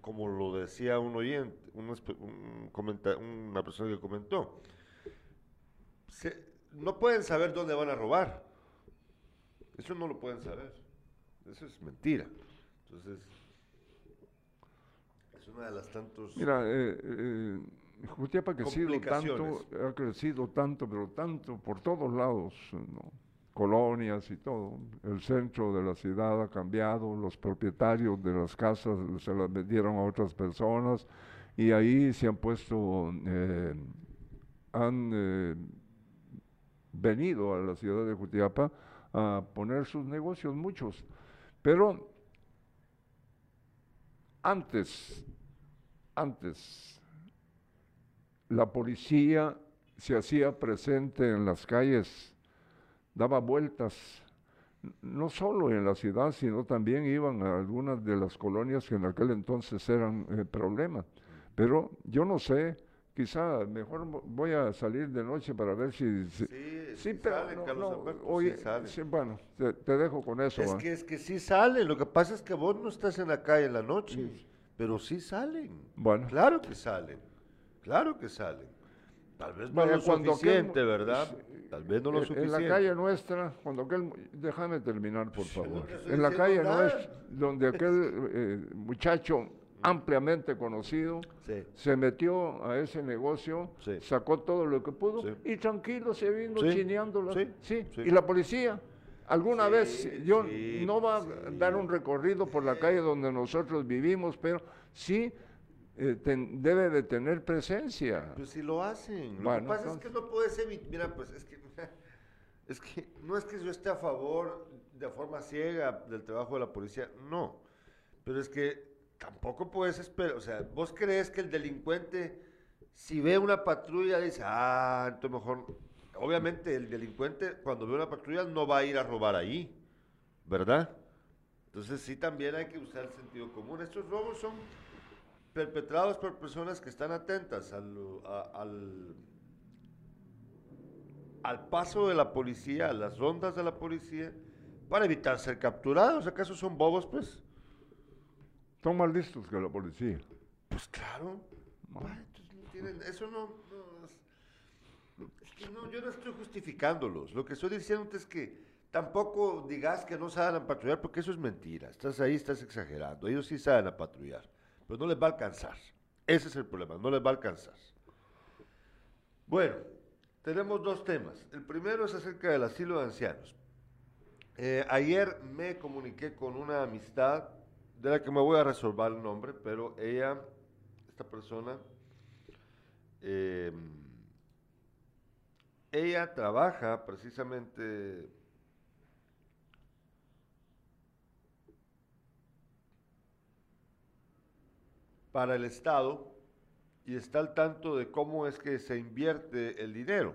como lo decía un oyente, un, una persona que comentó, no pueden saber dónde van a robar. Eso no lo pueden saber. Eso es mentira. Entonces, una de las tantos. Mira, eh, eh, Jutiapa ha crecido tanto, ha crecido tanto, pero tanto por todos lados, ¿no? colonias y todo. El centro de la ciudad ha cambiado, los propietarios de las casas se las vendieron a otras personas y ahí se han puesto, eh, han eh, venido a la ciudad de Jutiapa a poner sus negocios, muchos. Pero antes, antes, la policía se hacía presente en las calles daba vueltas, no solo en la ciudad, sino también iban a algunas de las colonias que en aquel entonces eran eh, problemas. Pero yo no sé, quizá mejor voy a salir de noche para ver si... sí, sí, pero bueno, te, dejo con eso. Es que, es que sí salen, lo que pasa es que vos no estás en la calle en la noche, pero sí salen. Bueno. Claro que salen, claro que salen. Tal vez no lo suficiente, ¿verdad? Tal vez no lo suficiente. En la calle nuestra, cuando aquel, déjame terminar por favor. en la calle nuestra, donde aquel eh, muchacho ampliamente conocido, se metió a ese negocio, sacó todo lo que pudo y tranquilo se vino chineándola. Sí. Y la policía, alguna vez, yo no va a dar un recorrido por la calle donde nosotros vivimos, pero sí eh, debe de tener presencia. Pues si lo hacen. Lo que pasa es que no puedes evitar. Mira, pues es que, (laughs) es que no es que yo esté a favor de forma ciega del trabajo de la policía, no. Pero es que tampoco puedes esperar. O sea, vos crees que el delincuente, si ve una patrulla, dice, ah, entonces mejor. Obviamente, el delincuente, cuando ve una patrulla, no va a ir a robar ahí, ¿verdad? Entonces, sí, también hay que usar el sentido común. Estos robos son perpetrados por personas que están atentas al, al, paso de la policía, a las rondas de la policía, para evitar ser capturados. ¿Acaso son bobos, pues? Son más listos que la policía. Pues claro. eso no, no, Yo no estoy justificándolos. Lo que estoy diciendo es que tampoco digas que no saben a patrullar, porque eso es mentira. Estás ahí, estás exagerando. Ellos sí saben a patrullar pero no les va a alcanzar. Ese es el problema, no les va a alcanzar. Bueno, tenemos dos temas. El primero es acerca del asilo de ancianos. Eh, ayer me comuniqué con una amistad de la que me voy a resolver el nombre, pero ella, esta persona, eh, ella trabaja precisamente para el Estado y está al tanto de cómo es que se invierte el dinero.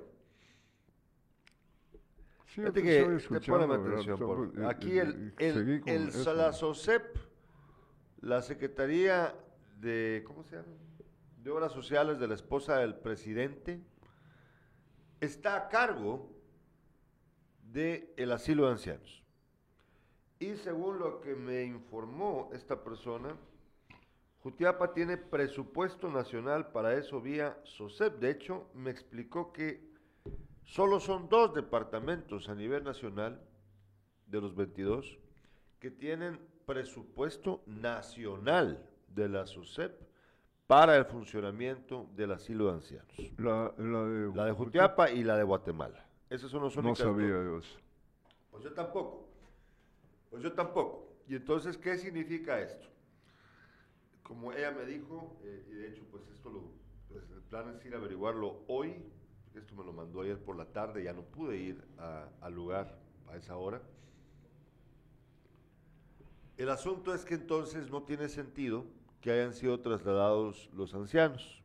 Fíjate que atención, Aquí el, el, el la SOCEP, la Secretaría de, ¿cómo se llama? De Obras Sociales de la esposa del presidente, está a cargo del el asilo de ancianos. Y según lo que me informó esta persona, Jutiapa tiene presupuesto nacional para eso vía SOSEP. De hecho, me explicó que solo son dos departamentos a nivel nacional de los 22 que tienen presupuesto nacional de la SOSEP para el funcionamiento del asilo de ancianos. La, de, Jutiapa y la de Guatemala. Esos son los únicos. No sabía eso. Pues yo tampoco. Pues yo tampoco. Y entonces, ¿qué significa esto? como ella me dijo, eh, y de hecho pues esto lo, pues, el plan es ir a averiguarlo hoy, esto me lo mandó ayer por la tarde, ya no pude ir al lugar a esa hora. El asunto es que entonces no tiene sentido que hayan sido trasladados los ancianos.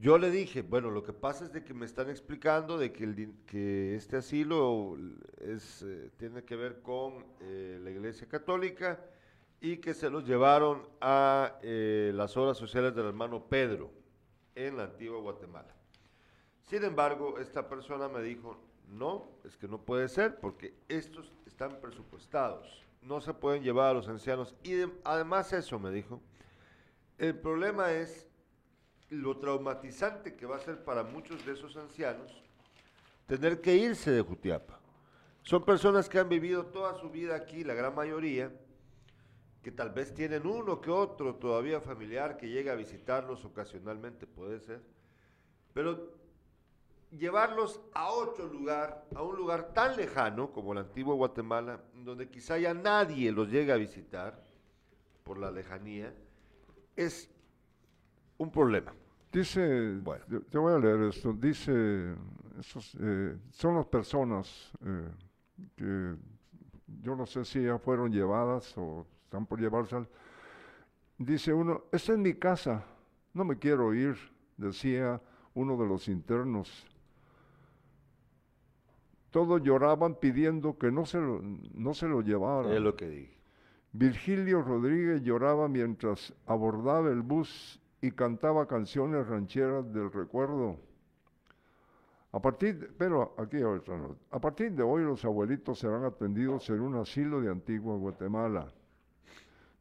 Yo le dije, bueno, lo que pasa es de que me están explicando de que, este asilo es, eh, tiene que ver con eh, la Iglesia Católica y que se los llevaron a eh, las obras sociales del hermano Pedro en la antigua Guatemala. Sin embargo, esta persona me dijo, no, es que no puede ser porque estos están presupuestados, no se pueden llevar a los ancianos. Y además eso me dijo, el problema es lo traumatizante que va a ser para muchos de esos ancianos tener que irse de Jutiapa. Son personas que han vivido toda su vida aquí, la gran mayoría, que tal vez tienen uno que otro todavía familiar que llega a visitarlos ocasionalmente, puede ser, pero llevarlos a otro lugar, a un lugar tan lejano como el antiguo Guatemala, donde quizá ya nadie los llegue a visitar por la lejanía, es un problema. Dice, bueno. te voy a leer esto, dice, esos, eh, son las personas eh, que yo no sé si ya fueron llevadas o están por llevarse al... Dice uno, esta es mi casa, no me quiero ir, decía uno de los internos. Todos lloraban pidiendo que no se lo, no se lo llevaran. Es lo que dije. Virgilio Rodríguez lloraba mientras abordaba el bus y cantaba canciones rancheras del recuerdo. A partir, pero aquí A partir de hoy los abuelitos serán atendidos en un asilo de Antigua Guatemala.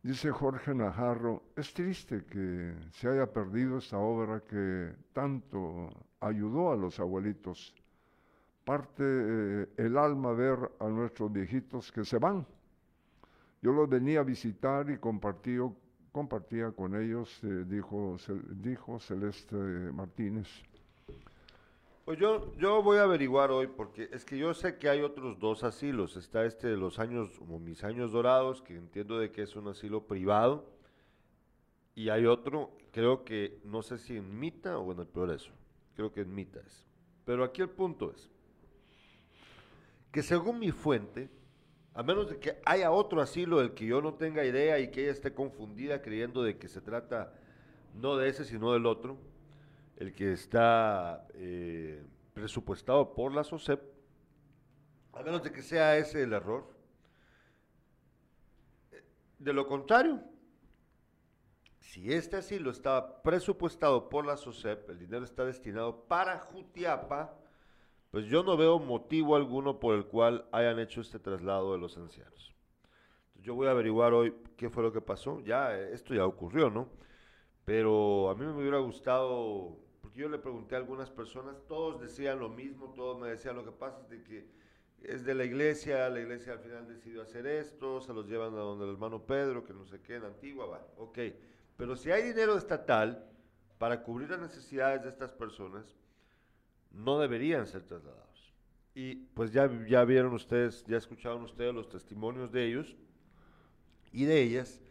Dice Jorge Najarro, es triste que se haya perdido esta obra que tanto ayudó a los abuelitos. Parte eh, el alma ver a nuestros viejitos que se van. Yo los venía a visitar y compartía con ellos, eh, dijo, dijo Celeste Martínez. Pues yo, yo voy a averiguar hoy, porque es que yo sé que hay otros dos asilos. Está este de los años, como mis años dorados, que entiendo de que es un asilo privado. Y hay otro, creo que, no sé si en Mita o en el Progreso. Creo que en Mita es. Pero aquí el punto es que según mi fuente, a menos de que haya otro asilo del que yo no tenga idea y que ella esté confundida creyendo de que se trata no de ese sino del otro, el que está eh, presupuestado por la SOCEP, a menos de que sea ese el error. De lo contrario, si este asilo está presupuestado por la SOCEP, el dinero está destinado para Jutiapa, pues yo no veo motivo alguno por el cual hayan hecho este traslado de los ancianos. yo voy a averiguar hoy qué fue lo que pasó. Ya, esto ya ocurrió, ¿no? Pero a mí me hubiera gustado, porque yo le pregunté a algunas personas, todos decían lo mismo, todos me decían lo que pasa es de que es de la iglesia, la iglesia al final decidió hacer esto, se los llevan a donde el hermano Pedro, que no sé qué, en Antigua, va, ok. Pero si hay dinero estatal para cubrir las necesidades de estas personas, no deberían ser trasladados. Y pues ya, ya vieron ustedes, ya escucharon ustedes los testimonios de ellos y de ellas,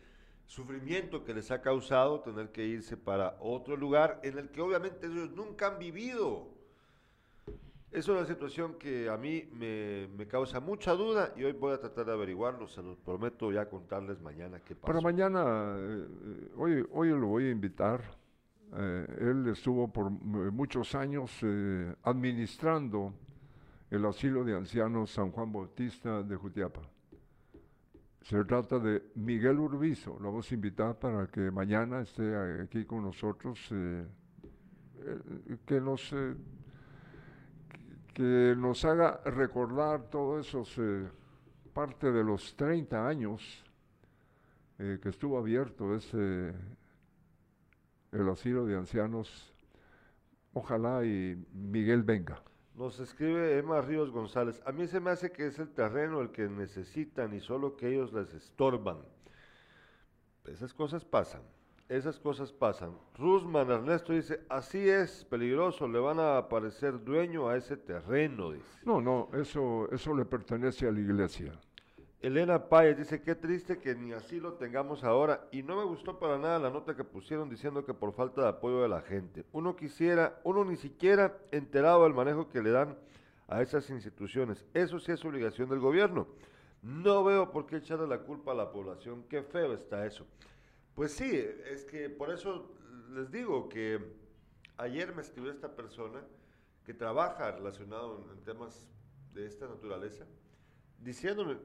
sufrimiento que les ha causado tener que irse para otro lugar en el que obviamente ellos nunca han vivido. Es una situación que a mí me, causa mucha duda y hoy voy a tratar de averiguarlo, se los prometo ya contarles mañana qué pasa. Para mañana, eh, eh, hoy, hoy lo voy a invitar eh, él estuvo por muchos años eh, administrando el asilo de ancianos San Juan Bautista de Jutiapa. Se trata de Miguel Urbizo, lo vamos a invitar para que mañana esté aquí con nosotros, eh, que nos que nos haga recordar todo eso, parte de los 30 años que estuvo abierto ese el asilo de ancianos. Ojalá y Miguel venga. Nos escribe Emma Ríos González. A mí se me hace que es el terreno el que necesitan y solo que ellos les estorban. Esas cosas pasan. Esas cosas pasan. Rusman Ernesto dice, así es, peligroso, le van a aparecer dueño a ese terreno, dice. No, no, eso, eso le pertenece a la iglesia. Elena Páez dice, qué triste que ni así lo tengamos ahora. Y no me gustó para nada la nota que pusieron diciendo que por falta de apoyo de la gente. Uno quisiera, uno ni siquiera enterado del manejo que le dan a esas instituciones. Eso sí es obligación del gobierno. No veo por qué echarle la culpa a la población. Qué feo está eso. Pues sí, es que por eso les digo que ayer me escribió esta persona que trabaja relacionado en temas de esta naturaleza, diciéndome,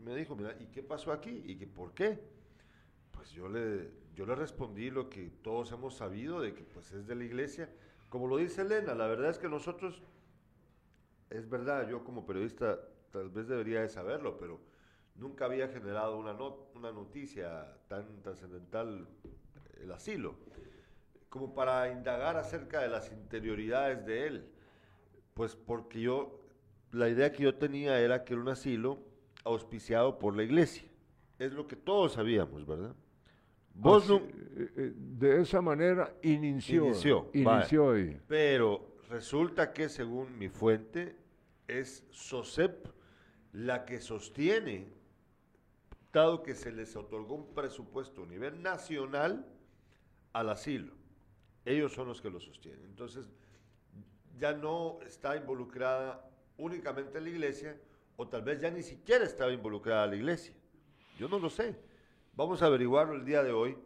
me dijo, mira, ¿y qué pasó aquí? ¿Y qué, por qué? Pues yo le, yo le respondí lo que todos hemos sabido, de que pues es de la iglesia. Como lo dice Elena, la verdad es que nosotros, es verdad, yo como periodista tal vez debería de saberlo, pero nunca había generado una, una noticia tan trascendental el asilo, como para indagar acerca de las interioridades de él. Pues porque yo, la idea que yo tenía era que era un asilo auspiciado por la iglesia. Es lo que todos sabíamos, ¿verdad? Vos eh, eh, de esa manera inició. Inició. inició Pero resulta que según mi fuente es SOSEP la que sostiene, dado que se les otorgó un presupuesto a nivel nacional al asilo. Ellos son los que lo sostienen. Entonces, ya no está involucrada únicamente la iglesia, o tal vez ya ni siquiera estaba involucrada la iglesia. Yo no lo sé. Vamos a averiguarlo el día de hoy,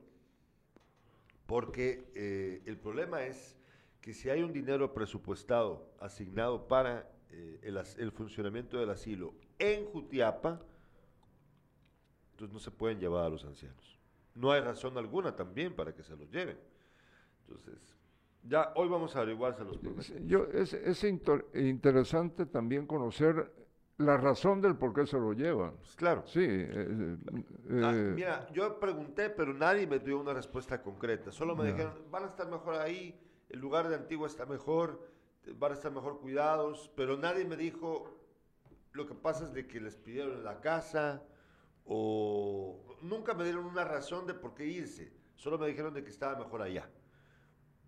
porque eh, el problema es que si hay un dinero presupuestado asignado para eh, el, funcionamiento del asilo en Jutiapa, entonces no se pueden llevar a los ancianos. No hay razón alguna también para que se los lleven. Entonces, ya hoy vamos a averiguarse los Yo, es, es interesante también conocer la razón del por qué se lo llevan. Pues claro. Sí. Eh, ah, mira, yo pregunté, pero nadie me dio una respuesta concreta. Solo me dijeron, van a estar mejor ahí, el lugar de Antigua está mejor, van a estar mejor cuidados, pero nadie me dijo, lo que pasa es de que les pidieron la casa o nunca me dieron una razón de por qué irse, solo me dijeron de que estaba mejor allá.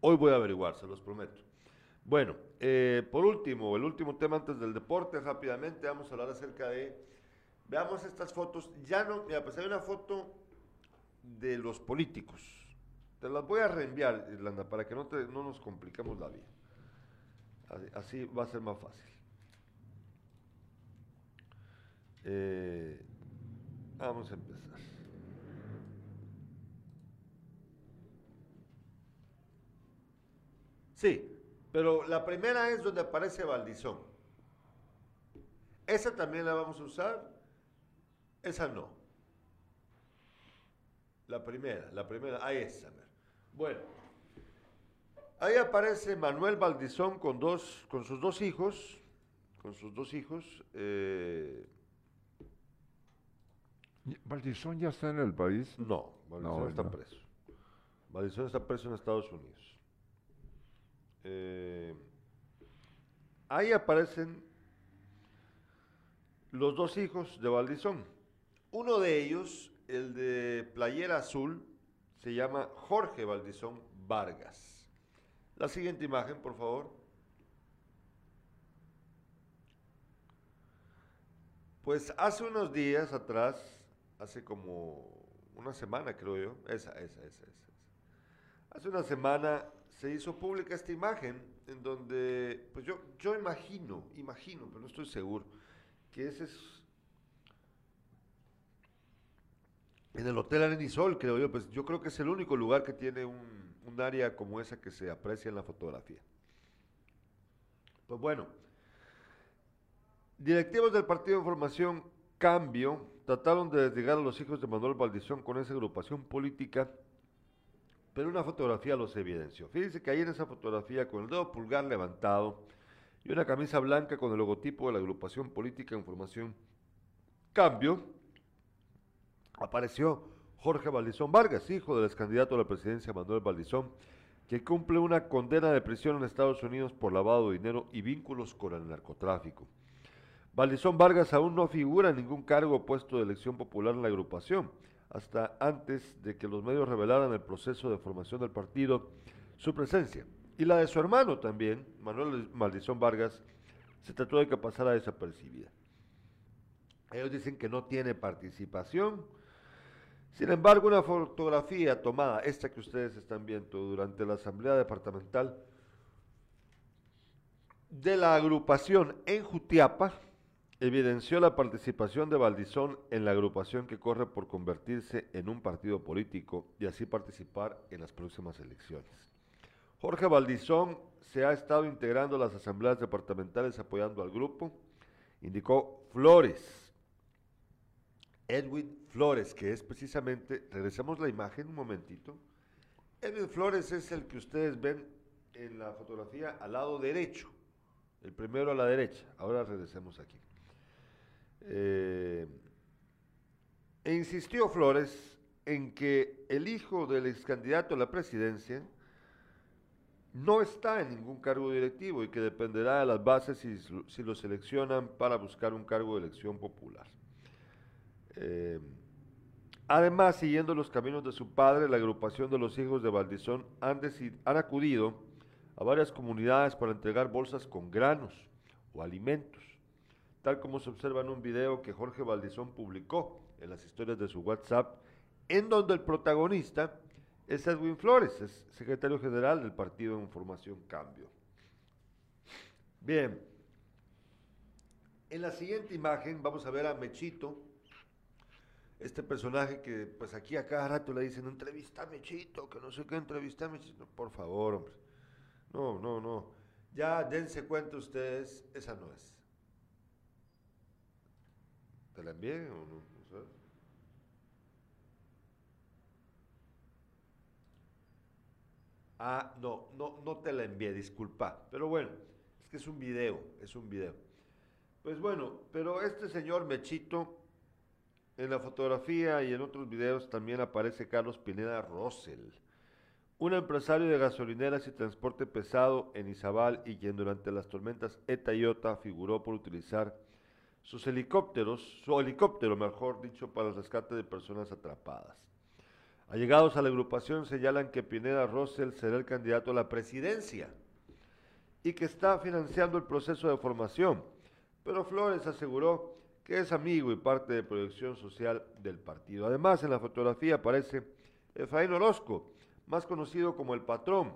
Hoy voy a averiguar, se los prometo. Bueno, eh, por último, el último tema antes del deporte, rápidamente vamos a hablar acerca de, veamos estas fotos, ya no, mira, pues hay una foto de los políticos, te las voy a reenviar, Irlanda, para que no, te, no nos compliquemos la vida. Así, va a ser más fácil. Eh, vamos a empezar. Sí, pero la primera es donde aparece Valdizón. Esa también la vamos a usar. Esa no. La primera, la primera, ahí está. Bueno, ahí aparece Manuel Valdizón con, dos, con sus dos hijos, con sus dos hijos. Eh, ¿Valdizón ya está en el país? No, Valdizón está preso. Valdizón está preso en Estados Unidos. Eh, ahí aparecen los dos hijos de Valdizón. Uno de ellos, el de Playera Azul, se llama Jorge Valdizón Vargas. La siguiente imagen, por favor. Pues hace unos días atrás, hace como una semana creo yo, esa, esa, esa, esa. Hace una semana se hizo pública esta imagen en donde, pues yo, yo imagino, imagino, pero no estoy seguro, que ese es En el Hotel Arenisol, creo yo, pues yo creo que es el único lugar que tiene un, área como esa que se aprecia en la fotografía. Pues bueno, directivos del Partido de Información Cambio trataron de desligar a los hijos de Manuel Valdizón con esa agrupación política, pero una fotografía los evidenció. Fíjense que ahí en esa fotografía, con el dedo pulgar levantado y una camisa blanca con el logotipo de la agrupación política Información Cambio, apareció Jorge Valdizón Vargas, hijo del ex candidato a la presidencia Manuel Valdizón, que cumple una condena de prisión en Estados Unidos por lavado de dinero y vínculos con el narcotráfico. Valdizón Vargas aún no figura en ningún cargo puesto de elección popular en la agrupación, hasta antes de que los medios revelaran el proceso de formación del partido, su presencia. Y la de su hermano también, Manuel Valdizón Vargas, se trató de que pasara desapercibida. Ellos dicen que no tiene participación, sin embargo, una fotografía tomada, esta que ustedes están viendo durante la Asamblea Departamental de la agrupación en Jutiapa, evidenció la participación de Valdizón en la agrupación que corre por convertirse en un partido político y así participar en las próximas elecciones. Jorge Valdizón se ha estado integrando a las asambleas departamentales apoyando al grupo, indicó Flores, Edwin Flores, que es precisamente, regresamos la imagen un momentito. Edwin Flores es el que ustedes ven en la fotografía al lado derecho, el primero a la derecha. Ahora regresemos aquí. Eh, e insistió Flores en que el hijo del ex candidato a la presidencia no está en ningún cargo directivo y que dependerá de las bases si, lo seleccionan para buscar un cargo de elección popular. Eh, además, siguiendo los caminos de su padre, la agrupación de los hijos de Valdizón han acudido a varias comunidades para entregar bolsas con granos o alimentos, tal como se observa en un video que Jorge Valdizón publicó en las historias de su WhatsApp, en donde el protagonista es Edwin Flores, es secretario general del partido en Formación Cambio. Bien, en la siguiente imagen vamos a ver a Mechito, este personaje que pues aquí a cada rato le dicen, entrevista a Mechito, que no sé qué, entrevista a Mechito. por favor, hombre. No, no, no. Ya dense cuenta ustedes, esa no es. ¿Te la envié o no? Ah, no, no, no te la envié, disculpa. Pero bueno, es que es un video, es un video. Pues bueno, pero este señor Mechito, en la fotografía y en otros videos también aparece Carlos Pineda Rosell, un empresario de gasolineras y transporte pesado en Izabal y quien durante las tormentas Eta y Ota figuró por utilizar sus helicópteros, su helicóptero mejor dicho, para el rescate de personas atrapadas. Allegados a la agrupación señalan que Pineda Rosell será el candidato a la presidencia y que está financiando el proceso de formación, pero Flores aseguró que es amigo y parte de proyección social del partido. Además, en la fotografía aparece Efraín Orozco, más conocido como el patrón,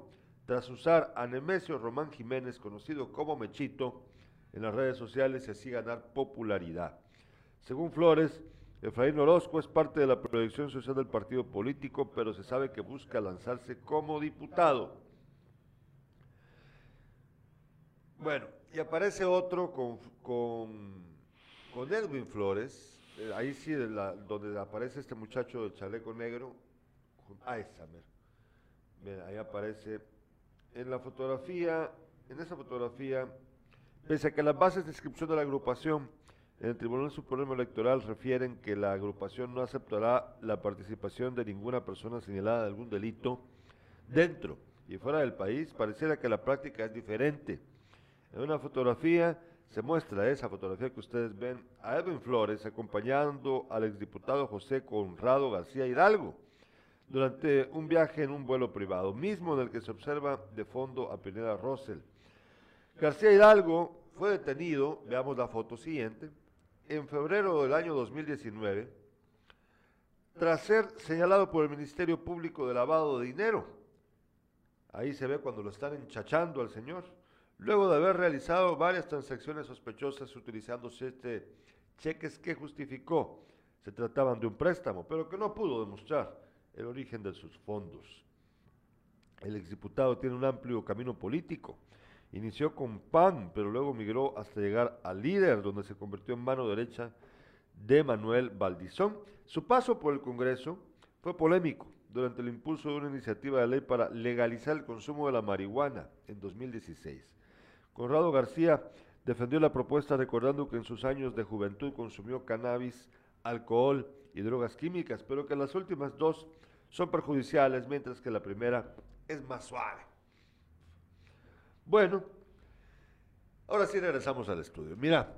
tras usar a Nemesio Román Jiménez, conocido como Mechito, en las redes sociales y así ganar popularidad. Según Flores, Efraín Orozco es parte de la proyección social del partido político, pero se sabe que busca lanzarse como diputado. Bueno, y aparece otro con, con, Edwin Flores, eh, ahí sí, donde aparece este muchacho del chaleco negro, ah, esa, ahí aparece en la fotografía, en esa fotografía, pese a que las bases de inscripción de la agrupación en el Tribunal Supremo Electoral refieren que la agrupación no aceptará la participación de ninguna persona señalada de algún delito dentro y fuera del país. Pareciera que la práctica es diferente. En una fotografía se muestra esa fotografía que ustedes ven a Edwin Flores acompañando al exdiputado José Conrado García Hidalgo durante un viaje en un vuelo privado, mismo en el que se observa de fondo a Pineda Rosell. García Hidalgo fue detenido, veamos la foto siguiente, en febrero del año 2019 tras ser señalado por el Ministerio Público de lavado de dinero. Ahí se ve cuando lo están enchachando al señor. Luego de haber realizado varias transacciones sospechosas utilizando este cheques que justificó se trataban de un préstamo, pero que no pudo demostrar el origen de sus fondos. El exdiputado tiene un amplio camino político Inició con PAN, pero luego migró hasta llegar al líder, donde se convirtió en mano derecha de Manuel Valdizón. Su paso por el Congreso fue polémico durante el impulso de una iniciativa de ley para legalizar el consumo de la marihuana en 2016. Conrado García defendió la propuesta recordando que en sus años de juventud consumió cannabis, alcohol y drogas químicas, pero que las últimas dos son perjudiciales, mientras que la primera es más suave. Bueno, ahora sí regresamos al estudio. Mira,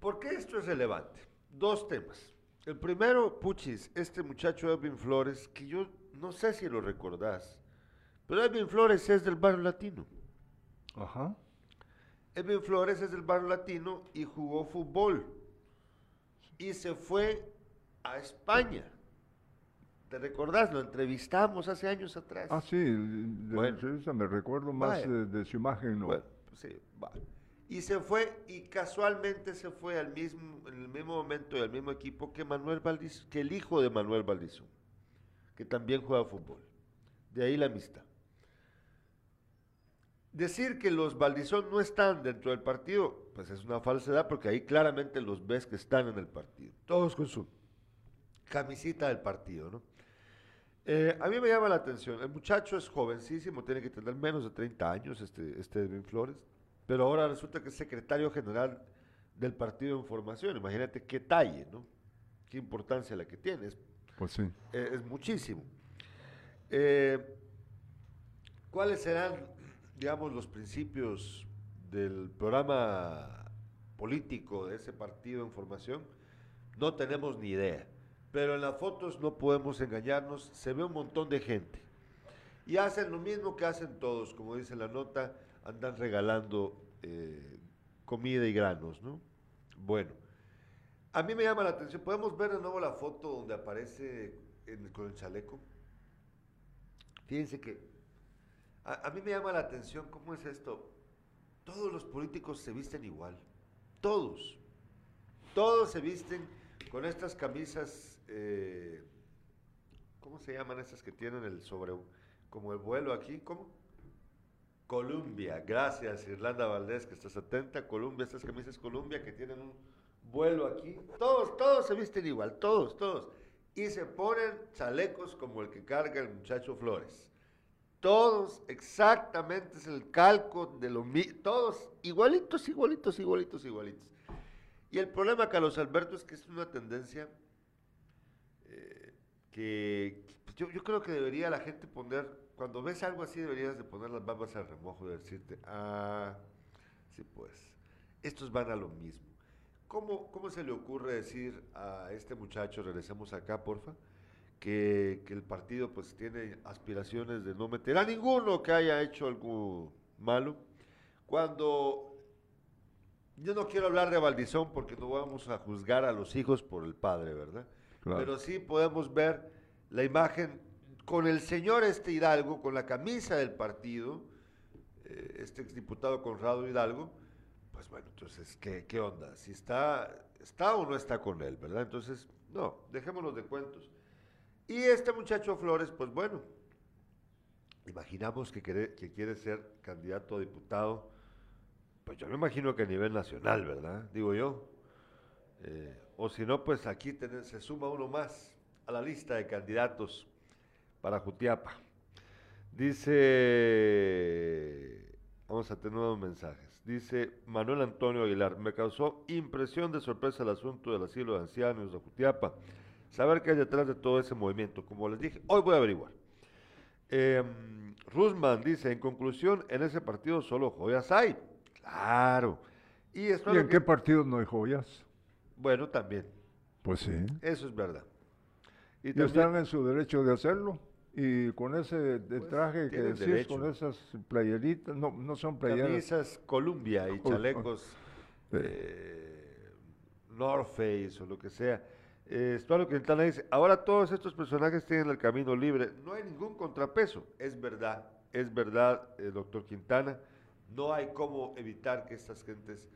¿por qué esto es relevante? Dos temas. El primero, Puchis, este muchacho Edwin Flores, que yo no sé si lo recordás, pero Edwin Flores es del barrio latino. Ajá. Edwin Flores es del barrio latino y jugó fútbol. Y se fue a España. ¿Te recordás? Lo entrevistamos hace años atrás. Ah, sí, de me recuerdo más de, su imagen. ¿no? Bueno, sí, va. Y se fue, y casualmente se fue al mismo, en el mismo momento y al mismo equipo que Manuel Valdizón, que el hijo de Manuel Valdizón, que también juega fútbol. De ahí la amistad. Decir que los Valdizón no están dentro del partido, pues es una falsedad, porque ahí claramente los ves que están en el partido. Todos con su camisita del partido, ¿no? Eh, a mí me llama la atención, el muchacho es jovencísimo, tiene que tener menos de 30 años, este, este Edwin Flores, pero ahora resulta que es secretario general del partido en formación. Imagínate qué talle, ¿no? Qué importancia la que tiene. Es, pues sí. Eh, es muchísimo. Eh, ¿Cuáles serán, digamos, los principios del programa político de ese partido en formación? No tenemos ni idea pero en las fotos no podemos engañarnos, se ve un montón de gente. Y hacen lo mismo que hacen todos, como dice la nota, andan regalando eh, comida y granos, ¿no? Bueno, a mí me llama la atención, ¿podemos ver de nuevo la foto donde aparece con el chaleco? Fíjense que a, mí me llama la atención cómo es esto. Todos los políticos se visten igual, todos, todos se visten con estas camisas, eh, ¿cómo se llaman estas que tienen el sobre, como el vuelo aquí? ¿Cómo? Columbia, gracias Irlanda Valdés que estás atenta, Columbia, estas camisas Columbia que tienen un vuelo aquí, todos, todos se visten igual, todos, todos, y se ponen chalecos como el que carga el muchacho Flores. Todos exactamente es el calco de lo mismo, todos igualitos, igualitos, igualitos, igualitos. Y el problema, Carlos Alberto, es que es una tendencia que yo, yo, creo que debería la gente poner, cuando ves algo así, deberías de poner las barbas al remojo y decirte, ah, sí pues, estos van a lo mismo. ¿Cómo, ¿Cómo se le ocurre decir a este muchacho, regresemos acá, porfa, que, que el partido pues tiene aspiraciones de no meter a ninguno que haya hecho algo malo, cuando yo no quiero hablar de Valdizón porque no vamos a juzgar a los hijos por el padre, ¿verdad? Pero sí podemos ver la imagen con el señor este Hidalgo, con la camisa del partido, eh, este exdiputado Conrado Hidalgo, pues bueno, entonces, ¿qué, ¿qué, onda? Si está, está o no está con él, ¿verdad? Entonces, no, dejémonos de cuentos. Y este muchacho Flores, pues bueno, imaginamos que quiere, que quiere ser candidato a diputado pues yo me imagino que a nivel nacional, ¿verdad? Digo yo. Eh, o si no, pues aquí se suma uno más a la lista de candidatos para Jutiapa. Dice, vamos a tener nuevos mensajes. Dice Manuel Antonio Aguilar, me causó impresión de sorpresa el asunto del asilo de ancianos de Jutiapa. Saber qué hay detrás de todo ese movimiento. Como les dije, hoy voy a averiguar. Eh, Rusman dice, en conclusión, en ese partido solo joyas hay. Claro. ¿Y, en qué partido no hay joyas? Bueno, también. Pues sí. Eso es verdad. Y, están en su derecho de hacerlo. Y con ese pues, traje que decís, con esas playeritas, no, no son playeras. Camisas Columbia y chalecos eh, North Face o lo que sea. Eh, Estuardo Quintana dice, ahora todos estos personajes tienen el camino libre. No hay ningún contrapeso. Es verdad, es verdad, eh, doctor Quintana. No hay cómo evitar que estas gentes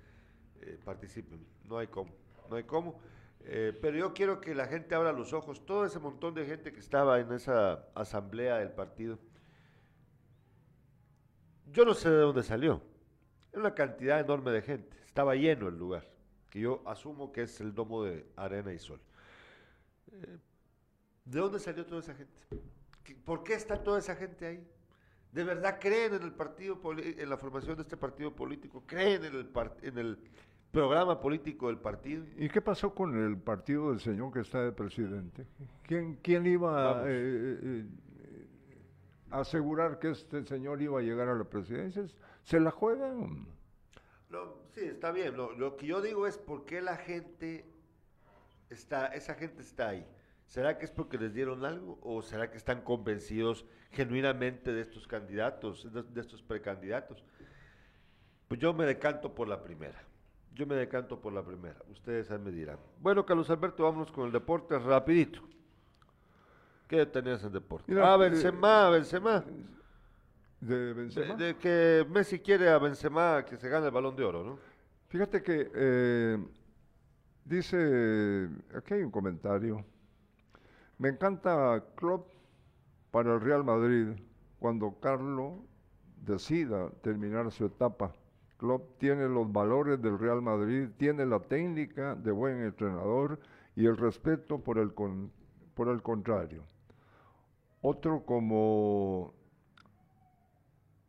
eh, participen. No hay cómo. No hay cómo. Eh, pero yo quiero que la gente abra los ojos. Todo ese montón de gente que estaba en esa asamblea del partido. Yo no sé de dónde salió. Era una cantidad enorme de gente. Estaba lleno el lugar. Que yo asumo que es el domo de arena y sol. Eh, ¿De dónde salió toda esa gente? ¿Por qué está toda esa gente ahí? ¿De verdad creen en el partido en la formación de este partido político? ¿Creen en el, en el programa político del partido? ¿Y qué pasó con el partido del señor que está de presidente? ¿Quién, quién iba a eh, eh, eh, asegurar que este señor iba a llegar a la presidencia? ¿Se la juegan? No, sí, está bien. Lo, lo que yo digo es por qué la gente está, esa gente está ahí. ¿Será que es porque les dieron algo o será que están convencidos genuinamente de estos candidatos, de, estos precandidatos? Pues yo me decanto por la primera. Yo me decanto por la primera. Ustedes me dirán. Bueno, Carlos Alberto, vámonos con el deporte rapidito. ¿Qué tenías en deporte? ah, Benzema, Benzema. ¿De Benzema? De, que Messi quiere a Benzema que se gane el Balón de Oro, ¿no? Fíjate que eh, dice, aquí hay un comentario me encanta Klopp para el Real Madrid cuando Carlo decida terminar su etapa. Klopp tiene los valores del Real Madrid, tiene la técnica de buen entrenador y el respeto por el, por el contrario. Otro como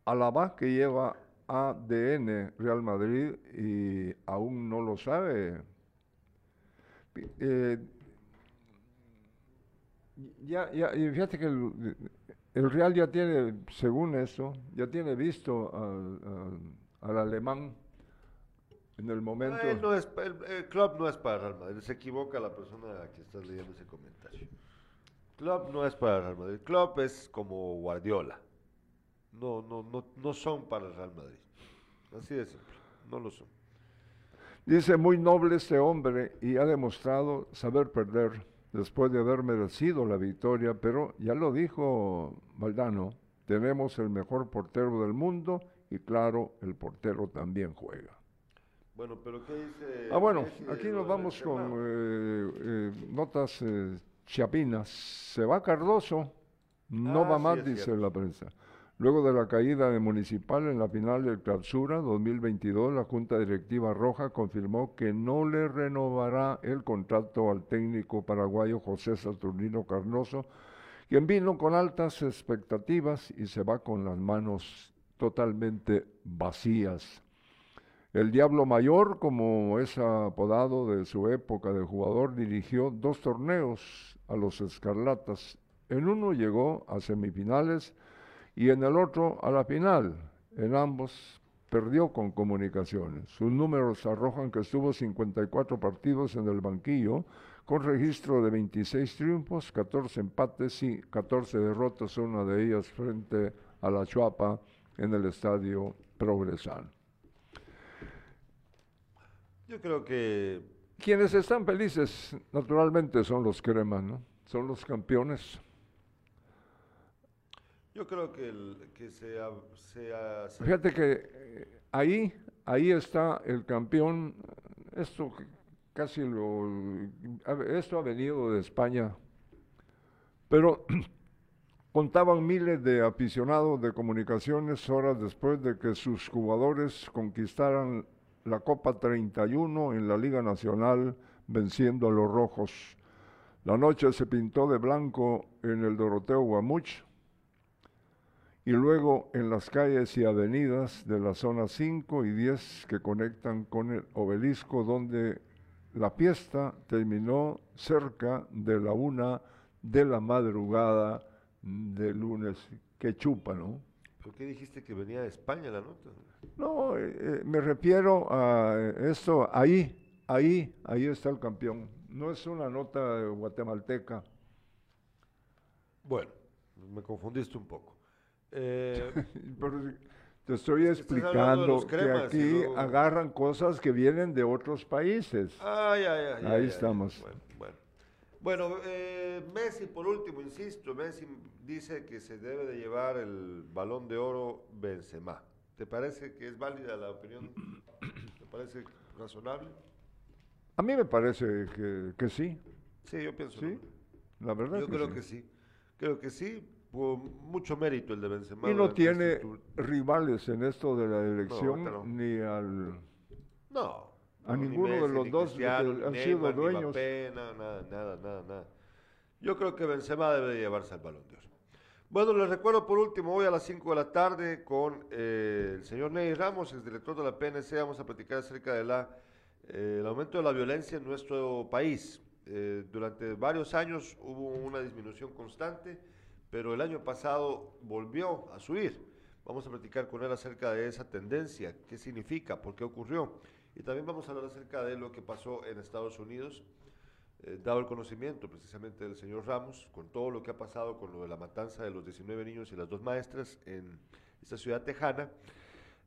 Alaba que lleva ADN Real Madrid y aún no lo sabe. Eh, ya, ya, y fíjate que el, Real ya tiene, según eso, ya tiene visto al, alemán en el momento. no es, el, club no es para Real Madrid, se equivoca la persona que está leyendo ese comentario. Club no es para Real Madrid, club es como Guardiola. no, no, no, no son para el Real Madrid. Así de simple, no lo son. Dice, muy noble este hombre y ha demostrado saber perder después de haber merecido la victoria, pero ya lo dijo Valdano, tenemos el mejor portero del mundo y claro, el portero también juega. Bueno, pero ¿qué dice? Ah, bueno, aquí nos vamos con eh, eh, notas eh, chapinas. Se va Cardoso, no va ah, más, dice la prensa. Luego de la caída de Municipal en la final del Clausura 2022, la Junta Directiva Roja confirmó que no le renovará el contrato al técnico paraguayo José Saturnino Carnoso, quien vino con altas expectativas y se va con las manos totalmente vacías. El Diablo Mayor, como es apodado de su época de jugador, dirigió dos torneos a los Escarlatas. En uno llegó a semifinales y en el otro a la final. En ambos perdió con comunicaciones. Sus números arrojan que estuvo 54 partidos en el banquillo, con registro de 26 triunfos, 14 empates y 14 derrotas, una de ellas frente a la Chuapa en el estadio Progresal. Yo creo que... Quienes están felices, naturalmente, son los cremas, ¿no? Son los campeones. Yo creo que, el, que sea, Fíjate que eh, ahí, ahí está el campeón. Esto casi lo. Esto ha venido de España. Pero (clears throat) contaban miles de aficionados de comunicaciones horas después de que sus jugadores conquistaran la Copa 31 en la Liga Nacional, venciendo a los rojos. La noche se pintó de blanco en el Doroteo Guamuch y luego en las calles y avenidas de la zona 5 y 10 que conectan con el obelisco donde la fiesta terminó cerca de la una de la madrugada del lunes. Que chupa, ¿no? ¿Por qué dijiste que venía de España la nota? No, eh, eh, me refiero a esto, ahí, ahí, ahí está el campeón. No es una nota guatemalteca. Bueno, me confundiste un poco. Eh, (laughs) te estoy explicando que aquí agarran cosas que vienen de otros países. Ahí estamos. Bueno, bueno. Eh, Messi, por último, insisto, Messi dice que se debe de llevar el balón de oro Benzema. ¿Te parece que es válida la opinión? ¿Te parece razonable? A mí me parece que, sí. Sí, yo pienso. Sí, la verdad. Yo creo que sí. Creo que sí mucho mérito el de Benzema. Y no tiene rivales en esto de la elección ni al... No. A ninguno de los dos que han sido dueños. nada, nada, nada, nada. Yo creo que Benzema debe llevarse el balón de oro. Bueno, les recuerdo por último, hoy a las 5 de la tarde con eh, el señor Ney Ramos, el director de la PNC, vamos a platicar acerca del de eh, aumento de la violencia en nuestro país. Eh, durante varios años hubo una disminución constante pero el año pasado volvió a subir. Vamos a platicar con él acerca de esa tendencia, qué significa, por qué ocurrió. Y también vamos a hablar acerca de lo que pasó en Estados Unidos, eh, dado el conocimiento precisamente del señor Ramos, con todo lo que ha pasado con lo de la matanza de los 19 niños y las dos maestras en esta ciudad tejana.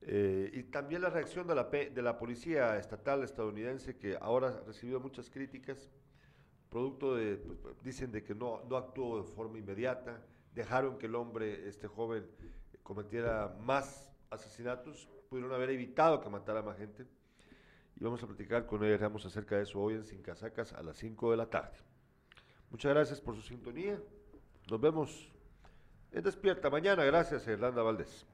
Eh, y también la reacción de la, de la policía estatal estadounidense, que ahora ha recibido muchas críticas, producto de, dicen de que no, no actuó de forma inmediata, dejaron que el hombre, este joven, cometiera más asesinatos, pudieron haber evitado que matara más gente. Y vamos a platicar con él Ramos acerca de eso hoy en Sin Casacas a las 5 de la tarde. Muchas gracias por su sintonía. Nos vemos en Despierta mañana. Gracias, Irlanda Valdés.